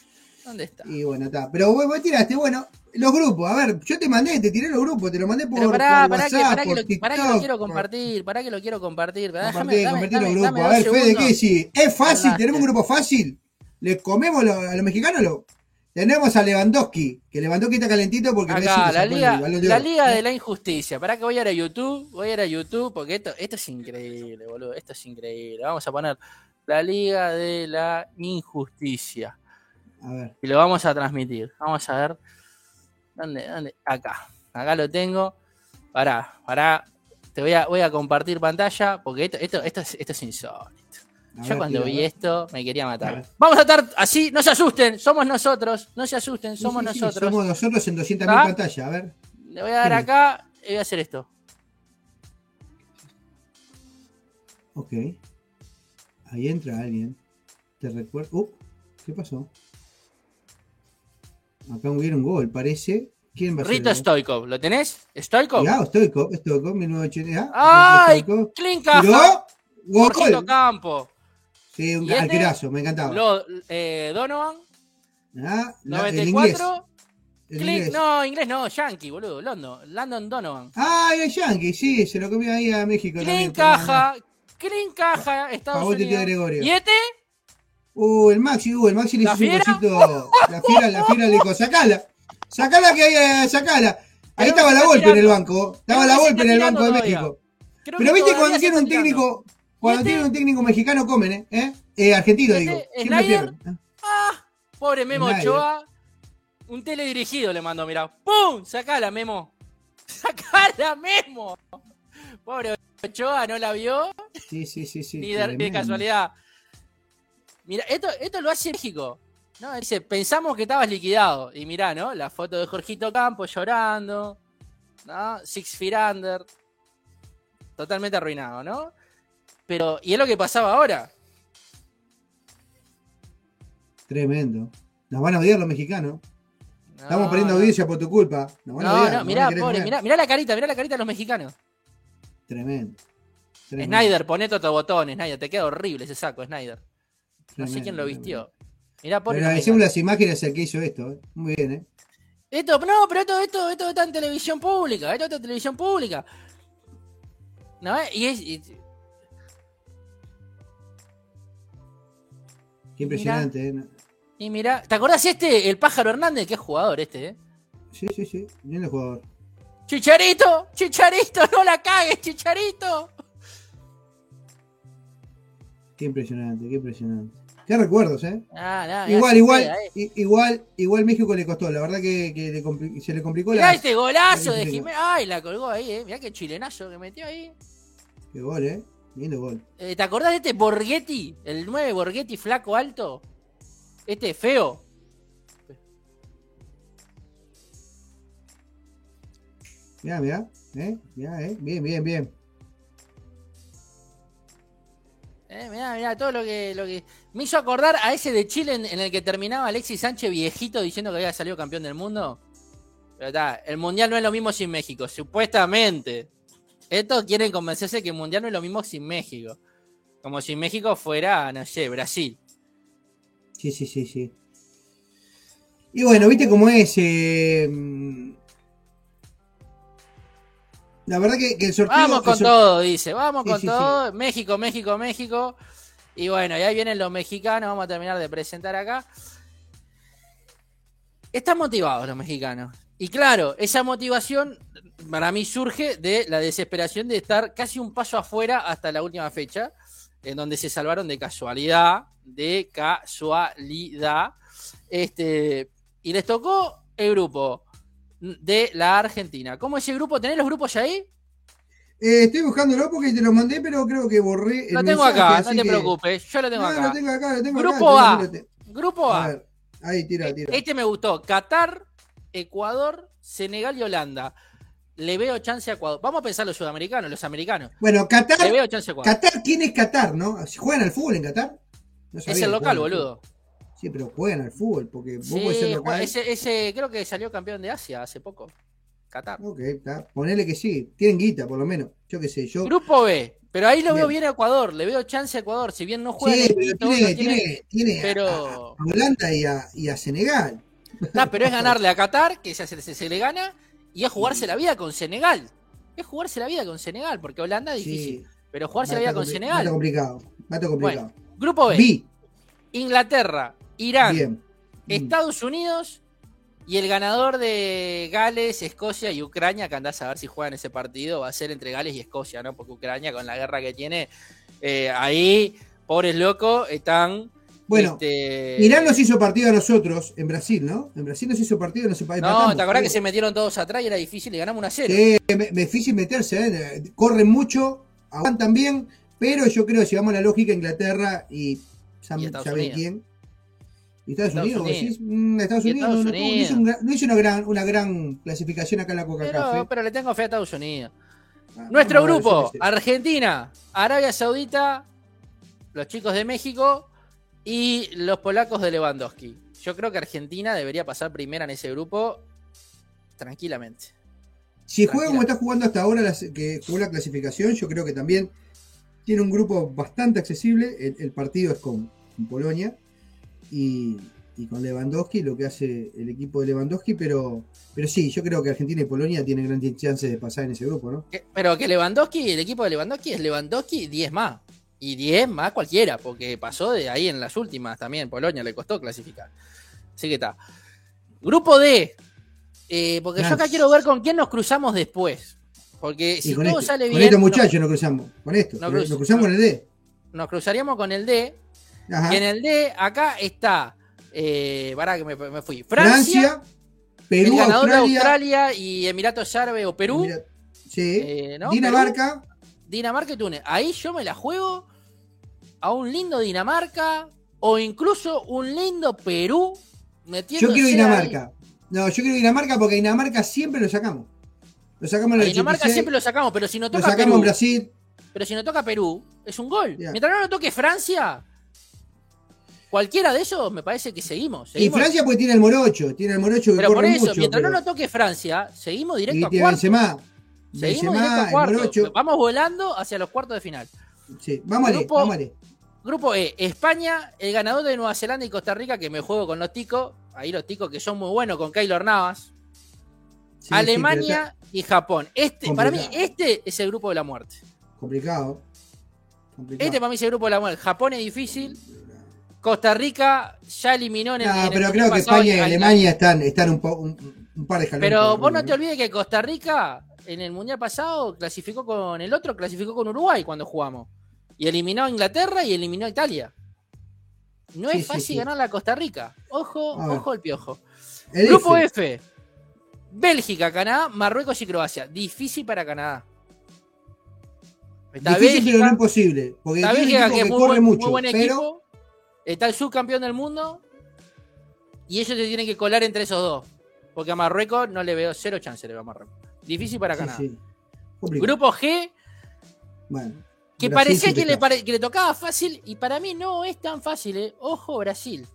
¿Dónde está? Y bueno, está. Pero vos, vos tiraste, bueno, los grupos. A ver, yo te mandé, te tiré los grupos, te lo mandé por, pará, por pará WhatsApp, pará que lo, TikTok. pará que lo quiero compartir, pará que lo quiero compartir. Compartí, compartí los grupos. A ver, Fede, ¿qué sí? ¿Es fácil? ¿Tenemos un grupo fácil? ¿Le comemos lo, a los mexicanos? Lo... Tenemos a Lewandowski, que Lewandowski está calentito porque Acá, la liga, la liga de la injusticia. Para que voy a ir a YouTube, voy a ir a YouTube porque esto, esto es increíble, boludo. Esto es increíble. Vamos a poner la liga de la injusticia. A ver. Y lo vamos a transmitir. Vamos a ver. ¿Dónde? ¿Dónde? Acá. Acá lo tengo. Pará, pará. Te voy a, voy a compartir pantalla porque esto, esto, esto, es, esto es insólito. Yo ver, cuando vi esto me quería matar. Vamos a estar así, no se asusten, somos nosotros, no se asusten, somos sí, sí, nosotros. Somos nosotros en 200.000 ¿Ah? pantallas. A ver. Le voy a dar acá y voy a hacer esto. Ok. Ahí entra alguien. Te recuerdo. Uh, ¿Qué pasó? Acá hubiera un gol, parece. ¿Quién va a? Rito? Stoikov, ¿lo tenés? ¿Stoikov? Ya, Stoikov, Stoikov, 1980. Ah, ¡Ay! Stoikov. Gol. Jorgito Campo. Sí, un ¿Y este? arquerazo, me encantaba. Lo, eh, Donovan, Ah, la- el inglés. 94. el Clean- inglés. no, inglés no, Yankee, boludo. London, Landon Donovan. Ah, el Yankee, sí, se lo comió ahí a México. Clean caja, clean caja, Estados Unidos. Gregorio. ¿Y este? Uh, el Maxi, uh, el Maxi le ¿La hizo un fiera? cosito. La fiera, la fiera le dijo, sacala. Sacala que hay, eh, sacala. Ahí estaba la golpe en el banco. Estaba la golpe en el banco de. México. Pero viste cuando tiene un técnico, cuando este? tiene un técnico mexicano comen, ¿eh? ¿Eh? Eh, argentino ¿Y digo. este? Siempre ¿Snyder? pierden. ¿eh? Ah, pobre Memo Snyder. Ochoa. Un teledirigido le mandó, mirá. ¡Pum! Sacala, Memo. *laughs* Sacala, Memo. Pobre Ochoa, ¿no la vio? Sí, sí, sí, sí. ni, de, casualidad. Mira, esto, esto lo hace México. ¿no? Dice, pensamos que estabas liquidado. Y mirá, ¿no? La foto de Jorgito Campos llorando. ¿no? Six. Totalmente arruinado, ¿no? Pero, y es lo que pasaba ahora. Tremendo. Nos van a odiar los mexicanos. No, Estamos perdiendo audiencia por tu culpa. Nos van a No, odiar. no, mirá, a pobre, mirá, mirá la carita, mirá la carita de los mexicanos. Tremendo. Tremendo. Snyder, poné otro botón, Snyder, te queda horrible ese saco, Snyder. No sé quién lo vistió. Mirá, pobre. agradecemos las imágenes al que hizo esto. ¿eh? Muy bien, ¿eh? Esto, no, pero esto, esto, esto está en televisión pública, esto está en televisión pública. ¿No? eh? Y es. y- Qué impresionante, ¿eh? Y mira, ¿te acordás este, el pájaro Hernández? Es jugador este, ¿eh? Sí, sí, sí. Lindo jugador. Chicharito, Chicharito, no la cagues, Chicharito. Qué impresionante, qué impresionante. Qué recuerdos, ¿eh? Ah, mirá, Igual, igual, queda, eh. igual, igual México le costó. La verdad que, que le compli- se le complicó Mirá la. este golazo de Jiménez. Ay, la colgó ahí, eh. Mirá qué chilenazo que metió ahí. Qué gol, ¿eh? Lindo gol. Eh, ¿Te acordás de este Borghetti? El 9 Borghetti flaco alto. Este feo. Mirá, mirá. ¿Eh? Mirá, ¿eh? Bien, bien, bien. Eh, mirá, mirá, todo lo que, lo que. Me hizo acordar a ese de Chile en, en el que terminaba Alexis Sánchez viejito diciendo que había salido campeón del mundo. Pero está, el mundial no es lo mismo sin México, supuestamente. Estos quieren convencerse que el mundial no es lo mismo sin México. Como si México fuera, no sé, Brasil. Sí, sí, sí, sí. Y bueno, viste cómo es. eh, la verdad que, que el sorteo. Vamos con todo, dice. Vamos Sí, con sí, todo. México, México, México. Y bueno, y ahí vienen los mexicanos. Vamos a terminar de presentar acá. Están motivados los mexicanos. Y claro, esa motivación para mí surge de la desesperación de estar casi un paso afuera hasta la última fecha, en donde se salvaron de casualidad, de casualidad. Este, y les tocó el grupo de la Argentina. ¿Cómo es el grupo? ¿Tenés los grupos ahí? Eh, estoy buscándolo porque te lo mandé, pero creo que borré. El Lo tengo mensaje, acá, no te que- preocupes. Yo lo tengo No, acá. lo tengo acá, lo tengo Grupo acá. A. entonces lo te- Grupo A A. ver, ahí, tira, tira. Este me gustó. Qatar, Ecuador, Senegal y Holanda. Le veo chance a Ecuador. Vamos a pensar los sudamericanos, los americanos. Bueno, Le Qatar. veo chance a Ecuador. Qatar, ¿quién es Qatar, no? ¿Juegan al fútbol en Qatar? No Es el local, boludo. Sí, pero juegan al fútbol, porque vos podés ser Sí, local. ese, ese creo que salió campeón de Asia hace poco. Qatar. Ok, está. Ponele que sí. Tienen guita, por lo menos. Yo qué sé. Yo... Grupo B. Pero ahí lo veo bien a Ecuador, le veo chance a Ecuador, si bien no juega. Sí, pero tiene, tiene, pero... a, Holanda y a, y a, Senegal. No, pero es *laughs* ganarle a Qatar, que se, se, le gana, y es jugarse la vida con Senegal. Es jugarse la vida con Senegal, porque Holanda es difícil. Pero jugarse la vida con Senegal. Está complicado. Está complicado. grupo B. Inglaterra, Irán, Estados Unidos y el ganador de Gales, Escocia y Ucrania, que andás a ver si juegan ese partido, va a ser entre Gales y Escocia, ¿no? Porque Ucrania, con la guerra que tiene, eh, ahí, pobres locos, están. Bueno, este... Irán nos hizo partido a nosotros en Brasil, ¿no? En Brasil nos hizo partido, no se No, ¿te acordás que se metieron todos atrás y era difícil y ganamos una serie? Sí, es difícil meterse, ¿eh? Corren mucho, aguantan bien, pero yo creo que si vamos a la lógica, Inglaterra y, ¿sabe quién? ¿Y Estados, Unidos? Mm, Estados Unidos, no, hizo, una, gran, una gran clasificación acá en la Coca-Cola. Pero, le tengo fe a Estados Unidos. Ah, Nuestro grupo, Argentina, Arabia Saudita, los chicos de México y los polacos de Lewandowski. Yo creo que Argentina debería pasar primera en ese grupo tranquilamente. Si juega como está jugando hasta ahora, que jugó la clasificación, yo creo que también tiene un grupo bastante accesible. El, partido es con Polonia y, con Lewandowski, lo que hace el equipo de Lewandowski, pero, pero sí, yo creo que Argentina y Polonia tienen grandes chances de pasar en ese grupo, ¿no? Pero que Lewandowski, el equipo de Lewandowski es Lewandowski 10 más. Y 10 más cualquiera, porque pasó de ahí en las últimas también. Polonia le costó clasificar. Así que está. Grupo D. Eh, porque yo acá quiero ver con quién nos cruzamos después. Porque si todo este, sale bien. Con estos muchachos nos, cruzamos. Con esto. Nos, cruzamos con el D. Nos cruzaríamos con el D. Y en el D, acá está. Eh, para que me, fui. Francia, Perú, el ganador Australia, de Australia y Emiratos Árabes o Perú. sí. Eh, Dinamarca. Dinamarca y Túnez. Ahí yo me la juego a un lindo Dinamarca o incluso un lindo Perú. Yo quiero Dinamarca. No, yo quiero Dinamarca porque Dinamarca siempre lo sacamos. Lo sacamos en el Dinamarca siempre lo sacamos, pero si no toca lo sacamos Perú, en Brasil. Pero si no toca Perú, es un gol. Mientras no lo toque Francia, Cualquiera de esos me parece que seguimos. Y Francia pues tiene el morocho, tiene el morocho que Pero por eso, mucho, mientras no nos toque Francia, seguimos directo a cuartos. Benzema, seguimos directo a cuartos. Vamos volando hacia los cuartos de final. Sí, vamos grupo, Grupo E, España, el ganador de Nueva Zelanda y Costa Rica, que me juego con los ticos, ahí los ticos que son muy buenos con Keylor Navas. Alemania y Japón. Este, para mí, este es el grupo de la muerte. Complicado. Complicado. Este para mí es el grupo de la muerte. Japón es difícil. Costa Rica ya eliminó en el. No, pero creo que España y Alemania están, están un, un, par de escalones. Pero vos no te olvides que Costa Rica en el mundial pasado clasificó con el otro, clasificó con Uruguay cuando jugamos. Y eliminó a Inglaterra y eliminó a Italia. No es fácil ganar a Costa Rica. Ojo, ojo el piojo. Grupo F. Bélgica, Canadá, Marruecos y Croacia. Difícil para Canadá. Está Difícil, pero no imposible. Porque está Bélgica, que, es muy, mucho, buen equipo está el subcampeón del mundo y ellos se tienen que colar entre esos dos. Porque a Marruecos no le veo cero chance, le veo a Marruecos. Difícil para Canadá. Grupo G. que parecía que le, que le, tocaba fácil y para mí no es tan fácil. ¿eh? Ojo, Brasil.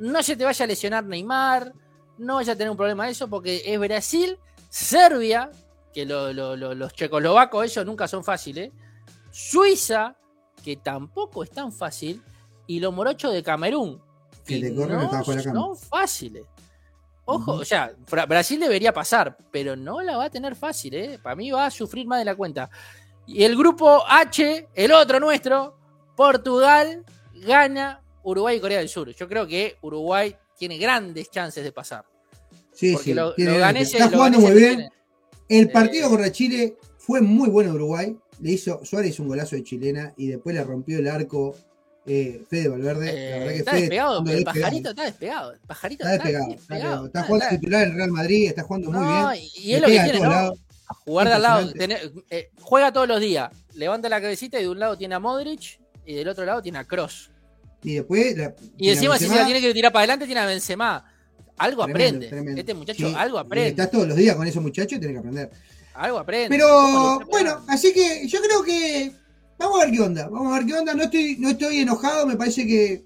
No se te vaya a lesionar Neymar. No vaya a tener un problema de eso porque es Brasil, Serbia, que los checoslovacos ellos nunca son fáciles. Suiza, que tampoco es tan fácil y los morochos de Camerún. Que, no son fáciles. Ojo, o sea, Brasil debería pasar, pero no la va a tener fácil, ¿eh? Para mí va a sufrir más de la cuenta. Y el grupo H, el otro nuestro, Portugal, gana Uruguay y Corea del Sur. Yo creo que Uruguay tiene grandes chances de pasar. Sí, sí. Lo, Está jugando muy bien. El partido contra Chile fue muy bueno Uruguay. Le hizo, Suárez hizo un golazo de chilena y después le rompió el arco eh, Fede Valverde, la verdad que está Fede, despegado, el pajarito está despegado. El pajarito está, despegado. Está, jugando titular en el Real Madrid, está jugando muy bien. Y es lo que tiene, ¿no? Jugar de al lado, eh, juega todos los días, levanta la cabecita y de un lado tiene a Modric y del otro lado tiene a Cross. Y después. y encima, si se la tiene que tirar para adelante, tiene a Benzema. Algo aprende. Este muchacho algo aprende. estás todos los días con esos muchachos, tiene que aprender. Algo aprende. Pero bueno, así que yo creo que Vamos a ver qué onda, vamos a ver qué onda. No estoy, no estoy enojado, me parece que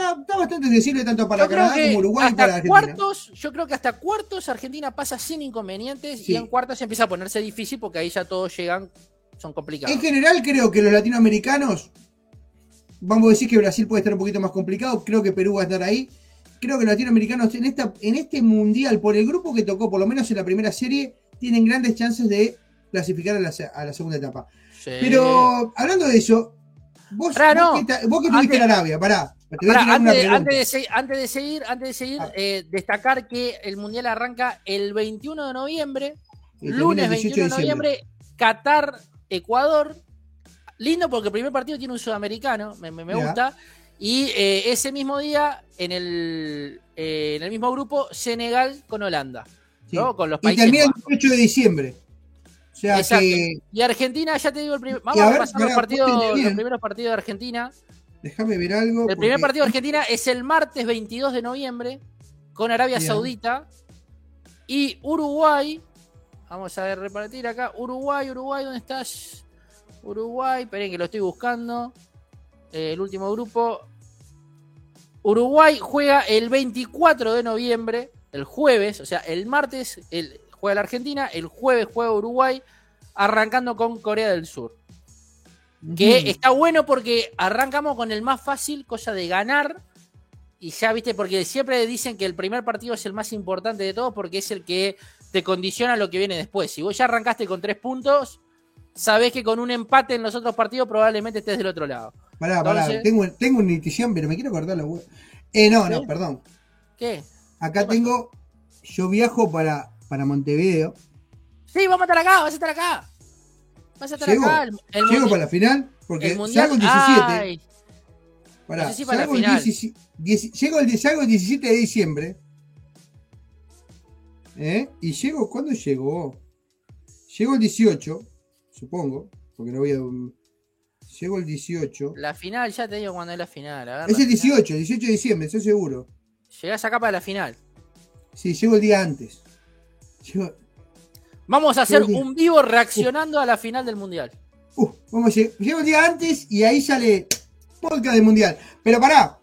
está, bastante sensible tanto para Canadá como Uruguay y para Argentina. Cuartos, yo creo que hasta cuartos Argentina pasa sin inconvenientes y en cuartos empieza a ponerse difícil porque ahí ya todos llegan, son complicados. En general creo que los latinoamericanos, vamos a decir que Brasil puede estar un poquito más complicado, creo que Perú va a estar ahí. Creo que los latinoamericanos en, esta, en este mundial, por el grupo que tocó, por lo menos en la primera serie, tienen grandes chances de clasificar a la, segunda etapa. Pero hablando de eso, vos, vos, que, tuviste en Arabia, pará. Antes, de, antes, de, seguir, antes de seguir ah. eh, destacar que el Mundial arranca el 21 de noviembre, lunes 21 de noviembre, Qatar, Ecuador. Lindo porque el primer partido tiene un sudamericano, me, gusta. Y eh, ese mismo día, en el, eh, en el mismo grupo, Senegal con Holanda. Con los países. Y termina el 18 de diciembre. Y Argentina, ya te digo, el primer, vamos a, pasar los, partidos, los primeros partidos de Argentina. Déjame ver algo. El primer partido de Argentina es el martes 22 de noviembre con Arabia Saudita y Uruguay. Vamos a repartir acá. Uruguay, Uruguay, ¿dónde estás? Uruguay, esperen que lo estoy buscando. Eh, el último grupo. Uruguay juega el 24 de noviembre, el jueves, o sea, el martes, el, juega la Argentina, el jueves juega Uruguay, arrancando con Corea del Sur. Que está bueno porque arrancamos con el más fácil, cosa de ganar. Y ya viste, porque siempre dicen que el primer partido es el más importante de todos porque es el que te condiciona lo que viene después. Si vos ya arrancaste con tres puntos, sabés que con un empate en los otros partidos probablemente estés del otro lado. Pará, pará, tengo, tengo una intuición, pero me quiero cortar la web. Eh, no, no, perdón. ¿Qué? Acá tengo, yo viajo para para Montevideo. Sí, vamos a estar acá, vas a estar acá. Vas a estar acá. El, ¿Llego para la final? Porque salgo el 17. Pará, salgo, el 17, llego, el, salgo el 17 de diciembre. ¿Eh? ¿Y llego? ¿Cuándo llego? Llego el 18, supongo, porque no voy a... Llego el 18. La final, ya te digo cuándo es la final. es el 18, 18 de diciembre, estoy seguro. Llegás acá para la final. Sí, llego el día antes. Vamos a hacer un vivo reaccionando a la final del mundial. Uh, vamos a llego un día antes y ahí sale podcast del mundial. Pero pará,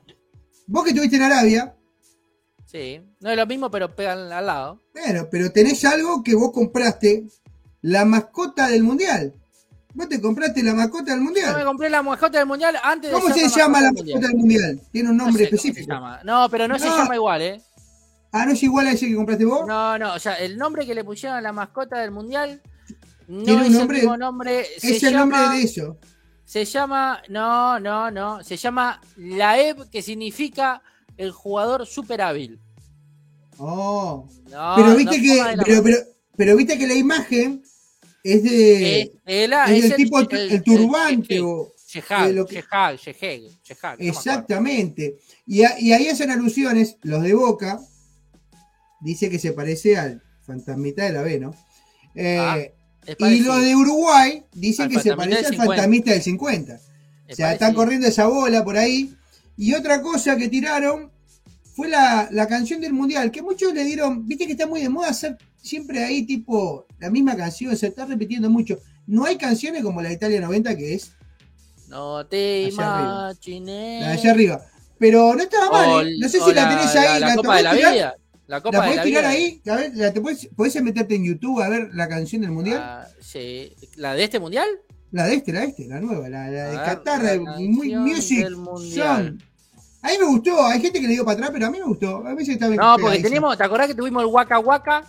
vos que estuviste en Arabia. Sí, no es lo mismo, pero pegan al lado. Pero, pero tenés algo que vos compraste, la mascota del mundial. Vos te compraste la mascota del mundial. Yo me compré la mascota del mundial antes de. ¿Cómo se llama la mascota del mundial? Tiene un nombre específico. No, pero no, se llama igual, ¿eh? Ah, ¿no es igual a ese que compraste vos? No, no, o sea, el nombre que le pusieron a la mascota del mundial no es el mismo nombre. Es el nombre de eso. Se llama, no, no, no, se llama Laeb, que significa el jugador super hábil. Oh. pero viste que, pero, pero, pero, viste que la imagen es de, es, es del tipo el, turbante o Exactamente. y, y ahí hacen alusiones los de Boca dice que se parece al fantasmita de la B, ¿no? Eh, ah, y lo de Uruguay dicen que se parece al fantasmita del 50. o sea, están corriendo esa bola por ahí. Y otra cosa que tiraron fue la, canción del mundial, que muchos le dieron, viste que está muy de moda hacer siempre ahí tipo la misma canción, se está repitiendo mucho. No hay canciones como la de Italia 90 que es... No te imagines. La de allá arriba. Pero no estaba mal, ¿eh? no sé si la, tenés ahí. La, Copa de la Vida. La Copa ¿La tirar ahí? A ver, ¿la te puedes, meterte en YouTube a ver la canción del mundial? Ah, sí. ¿La de este mundial? La de este, la de este, la nueva, la, de Qatar, muy Music Song. A mí me gustó, hay gente que le dio para atrás, pero a mí me gustó. A veces está No, porque tenemos, ¿te acordás que tuvimos el Waka Waka?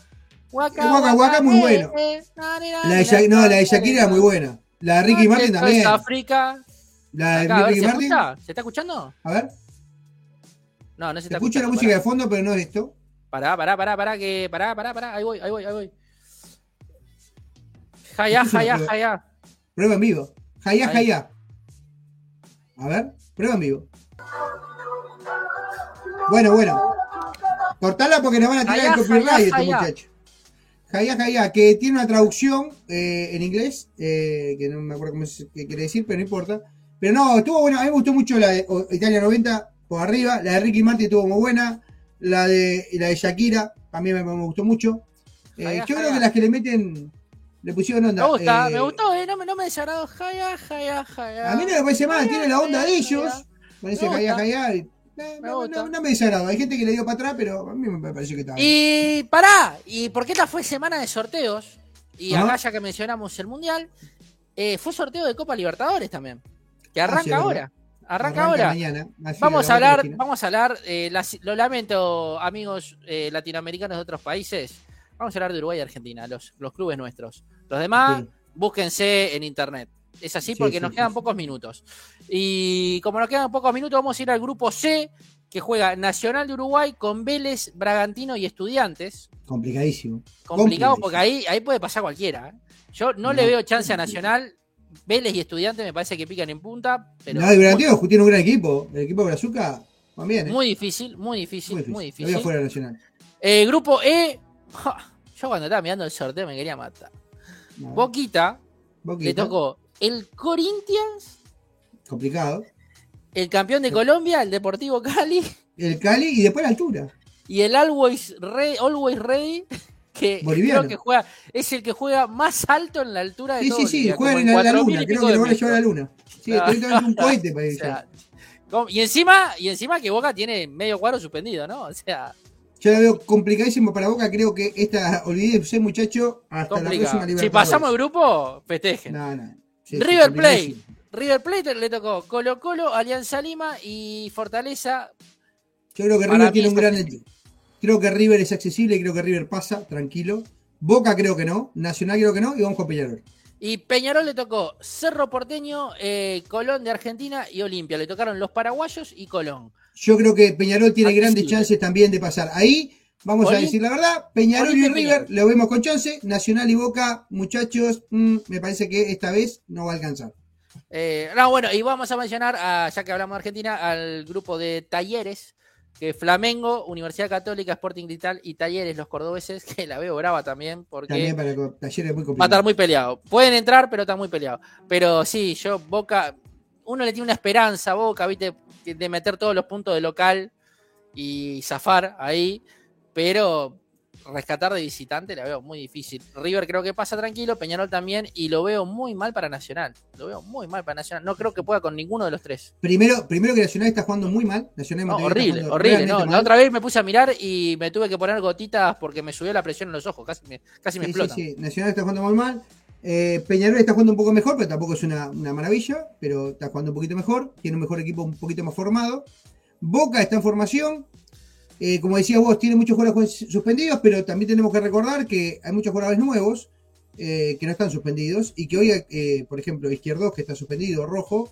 Waka el Waka Waka muy bueno. La de, no, la de Shakira era muy buena. La de Ricky Martin también. África. La de Ricky Martin. ¿Se está escuchando? A ver. No, no se está escucha la música de fondo, pero no es esto. Pará, pará, pará, pará, que. Pará, pará, pará. Ahí voy, ahí voy, ahí voy. Jaya, jaya, jaya. Prueba en vivo. Jaya, jaya. A ver, prueba en vivo. Bueno, bueno. Cortala porque nos van a tirar el copyright estos muchachos. Jaya, jaya, que tiene una traducción eh, en inglés, eh, que no me acuerdo cómo es, qué quiere decir, pero no importa. Pero no, estuvo buena. A mí me gustó mucho la de Italia 90 por arriba. La de Ricky Martin estuvo muy buena la de, la de Shakira, también me, me gustó mucho. Eh, yo creo que las que le meten, le pusieron onda. Me gusta, eh, me gustó, eh, no, me, no me desagradó. Jaya, jaya, jaya. A mí no me parece mal, tiene la onda de ellos. Parece jaya, jaya. Eh, no, me desagrado. Hay gente que le dio para atrás, pero a mí me parece que está bien. Y pará, y porque esta fue semana de sorteos, y acá ya que mencionamos el Mundial, eh, fue sorteo de Copa Libertadores también, que arranca ah, ahora. Arranca, ahora. Vamos a, hablar, vamos a hablar, eh, lo lamento amigos latinoamericanos de otros países, vamos a hablar de Uruguay y Argentina, los, los clubes nuestros. Los demás, búsquense en internet. Es así porque nos quedan pocos minutos. Y como nos quedan pocos minutos, vamos a ir al grupo C, que juega Nacional de Uruguay con Vélez, Bragantino y Estudiantes. Complicadísimo. Complicado porque ahí, ahí puede pasar cualquiera. ¿eh? Yo no, le veo chance a Nacional. Vélez y Estudiantes me parece que pican en punta. Pero no, el Bragantino tiene un gran equipo. El equipo de Brazuca también. ¿eh? Muy difícil, muy difícil, muy difícil. Muy fuera Nacional. Eh, grupo E. yo cuando estaba mirando el sorteo me quería matar. Boquita, Boquita. le tocó el Corinthians. Complicado. El campeón de Colombia, el Deportivo Cali. El Cali y después la altura. Y el Always Ready, Always Ready que creo que juega, es el que juega más alto en la altura de Sí, sí, sí, juega en, la luna, creo que lo van a llevar a la luna. Sí, *laughs* un cohete para ir. y encima, y encima que Boca tiene medio cuadro suspendido, ¿no? O sea. Yo la veo complicadísimo para Boca, creo que esta, olvídese muchacho, hasta la próxima Libertadores. Si pasamos el grupo, festejen. No, no. River Plate. River Plate le tocó Colo Colo, Alianza Lima y Fortaleza. Yo creo que River tiene un gran. Creo que River es accesible, creo que River pasa, tranquilo. Boca creo que no, Nacional creo que no, y vamos con Peñarol. Y Peñarol le tocó Cerro Porteño, eh, Colón de Argentina y Olimpia. Le tocaron los paraguayos y Colón. Yo creo que Peñarol tiene grandes chances también de pasar. Ahí Vamos a decir la verdad, Peñarol y River lo vemos con chance, Nacional y Boca, muchachos, mm, me parece que esta vez no va a alcanzar. Eh, no, bueno, y vamos a mencionar, ya que hablamos de Argentina, al grupo de Talleres, que Flamengo, Universidad Católica, Sporting Cristal y Talleres, los cordobeses, *laughs* que la veo brava también, porque también para Talleres muy va a estar muy peleado. Pueden entrar, pero está muy peleado. Pero sí, yo, Boca, uno le tiene una esperanza a Boca, viste, de meter todos los puntos de local y zafar ahí pero rescatar de visitante la veo muy difícil. River creo que pasa tranquilo, Peñarol también, y lo veo muy mal para Nacional. Lo veo muy mal para Nacional. No creo que pueda con ninguno de los tres. Primero, primero que Nacional está jugando muy mal. Nacional horrible, horrible. No, la otra vez me puse a mirar y me tuve que poner gotitas porque me subió la presión en los ojos. Casi me, casi me explota. Sí, sí, Nacional está jugando muy mal. Eh, Peñarol está jugando un poco mejor, pero tampoco es una, una maravilla. Pero está jugando un poquito mejor. Tiene un mejor equipo un poquito más formado. Boca está en formación. Eh, como decías vos, tiene muchos jugadores suspendidos, pero también tenemos que recordar que hay muchos jugadores nuevos eh, que no están suspendidos y que hoy, eh, por ejemplo, Izquierdo, que está suspendido, Rojo,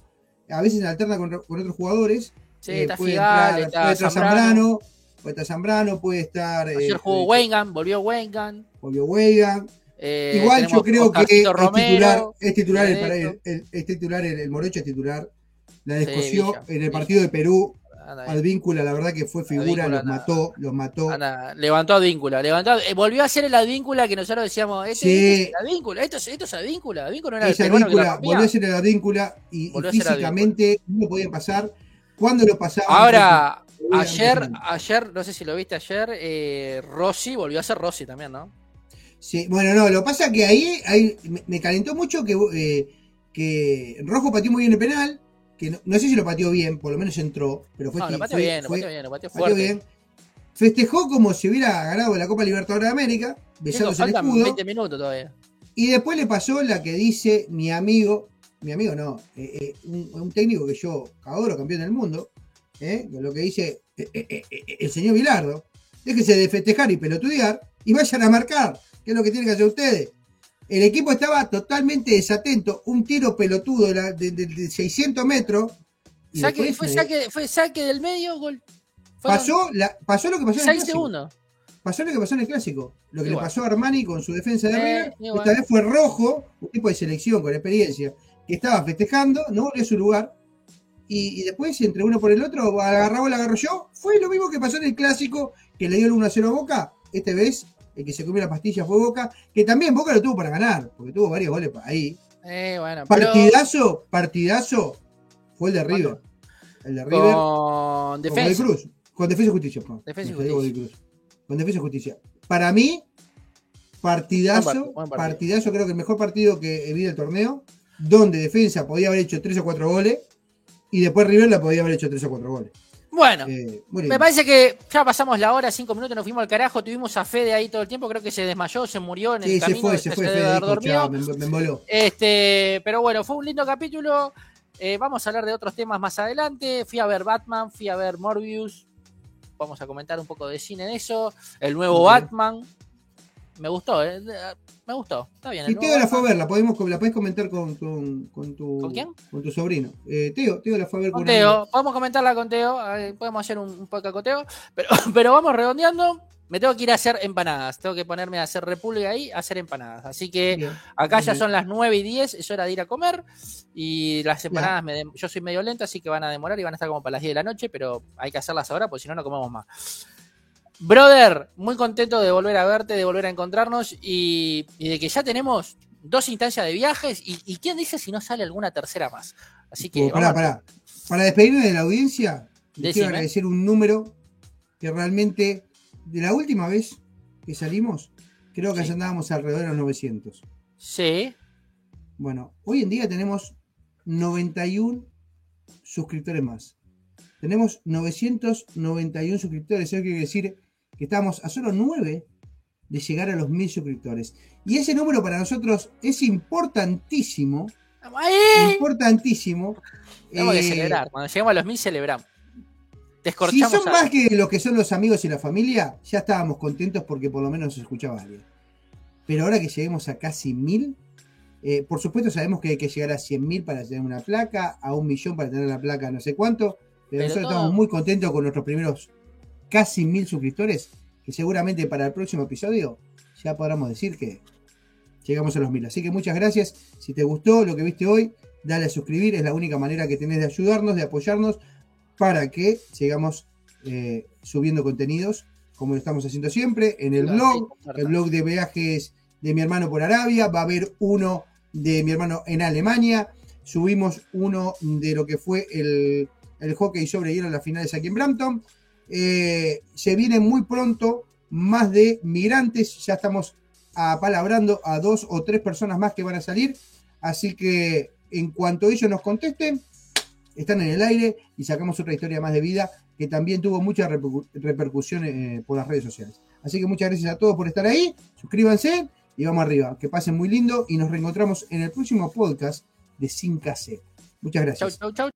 a veces alterna con, otros jugadores. Sí, está puede, Figal, puede estar Zambrano, puede estar Zambrano, puede estar. Ayer jugó Wengan, volvió Wengan. Volvió Wengan. Igual yo creo que es titular, es titular, el, es titular el, Morocho es titular. La descoció en el partido de Perú Advíncula, la verdad que fue figura, los mató, los mató. levantó a Advíncula, levantó, eh, volvió a ser el Advíncula que nosotros decíamos, este, es Advíncula, esto, esto es Advíncula, Advíncula no era el Advíncula, volvió a ser el Advíncula y, físicamente no podía pasar. ¿Cuándo lo pasaba? Ahora, ayer, ayer, no sé si lo viste ayer, eh, Rossi volvió a ser Rossi también, ¿no? Sí, bueno, no, lo pasa que ahí, ahí me, calentó mucho que, eh, que Rojo pateó muy bien el penal, que no, sé si lo pateó bien, por lo menos entró, pero fue, no, lo pateó bien, lo pateó bien, lo pateó fuerte. Festejó como si hubiera ganado la Copa Libertadores de América, besándose el escudo. 20 minutos todavía. Y después le pasó la que dice mi amigo, mi amigo no, eh, eh, un, técnico que yo adoro, campeón del mundo, eh, lo que dice el señor Vilardo, déjese de festejar y pelotudear y vayan a marcar, que es lo que tienen que hacer ustedes. El equipo estaba totalmente desatento. Un tiro pelotudo de, 600 metros. fue, saque, del medio, gol. Pasó, pasó lo que pasó en el clásico. segundos. Pasó lo que pasó en el clásico. Lo que le pasó a Armani con su defensa de arriba. esta vez fue rojo, un tipo de selección con experiencia, que estaba festejando, no volvió a su lugar. Y, después, entre uno por el otro, agarraba la agarro yo. Fue lo mismo que pasó en el clásico, que le dio el 1 0 a Boca. Esta vez el que se comió la pastilla fue Boca, que también Boca lo tuvo para ganar, porque tuvo varios goles ahí. Eh, partidazo, partidazo fue el de River. El de River. Con defensa. Con Cruz. Con defensa y justicia. Defensa y justicia. Con defensa y justicia. Para mí, partidazo, partidazo, creo que el mejor partido que he visto el torneo, donde defensa podía haber hecho 3 o 4 goles y después River la podía haber hecho 3 o 4 goles. Bueno, eh, me parece que ya pasamos la hora, cinco minutos, nos fuimos al carajo, tuvimos a Fede ahí todo el tiempo, creo que se desmayó, se murió en el camino. Se fue, se fue, me, Este, pero bueno, fue un lindo capítulo. Eh, vamos a hablar de otros temas más adelante. Fui a ver Batman, fui a ver Morbius. Vamos a comentar un poco de cine de eso. El nuevo Batman. Me gustó, eh, me gustó. Está bien. Y Teo la fue a ver, la, podemos, la podés comentar con, con, con, tu, ¿Con quién? Con tu sobrino. Eh, Teo, Teo la fue a ver con, Teo. Podemos comentarla con Teo. Podemos hacer un, un poco con Teo. Pero, *laughs* pero vamos redondeando me tengo que ir a hacer empanadas. Tengo que ponerme a hacer repulgue ahí, a hacer empanadas. Así que acá ya son las 9 y 10, es hora de ir a comer. Y las empanadas, me yo soy medio lento, así que van a demorar y van a estar como para las 10 de la noche, pero hay que hacerlas ahora, porque si no, no comemos más. Brother, muy contento de volver a verte, de volver a encontrarnos y, de que ya tenemos dos instancias de viajes. Y, quién dice si no sale alguna tercera más? Así que. Pará, Para despedirme de la audiencia, quiero agradecer un número que realmente de la última vez que salimos, creo que ya andábamos alrededor de los 900. Sí. Bueno, hoy en día tenemos 91 suscriptores más. Tenemos 991 suscriptores. Eso quiere decir que estamos a solo 9 de llegar a los 1000 suscriptores. Y ese número para nosotros es importantísimo. Importantísimo. Tenemos que eh, celebrar. Cuando lleguemos a los 1000 celebramos. Si son más que lo que son los amigos y la familia, ya estábamos contentos porque por lo menos se escuchaba alguien. Pero ahora que lleguemos a casi mil, eh, por supuesto sabemos que hay que llegar a 100 mil para tener una placa, a un millón para tener la placa no sé cuánto, pero, nosotros estamos muy contentos con nuestros primeros casi mil suscriptores, que seguramente para el próximo episodio ya podremos decir que llegamos a los mil. Así que muchas gracias. Si te gustó lo que viste hoy, dale a suscribir, es la única manera que tenés de ayudarnos, de apoyarnos para que sigamos eh, subiendo contenidos como lo estamos haciendo siempre en el blog, el blog de viajes de mi hermano por Arabia, va a haber uno de mi hermano en Alemania, subimos uno de lo que fue el, hockey sobre hielo en las finales aquí en Brampton. Eh, se viene muy pronto más de migrantes, ya estamos apalabrando a dos o tres personas más que van a salir, así que en cuanto ellos nos contesten, están en el aire y sacamos otra historia más de vida que también tuvo mucha repercusión eh, por las redes sociales. Así que muchas gracias a todos por estar ahí, suscríbanse y vamos arriba. Que pasen muy lindo y nos reencontramos en el próximo podcast de Sin Cassette. Muchas gracias.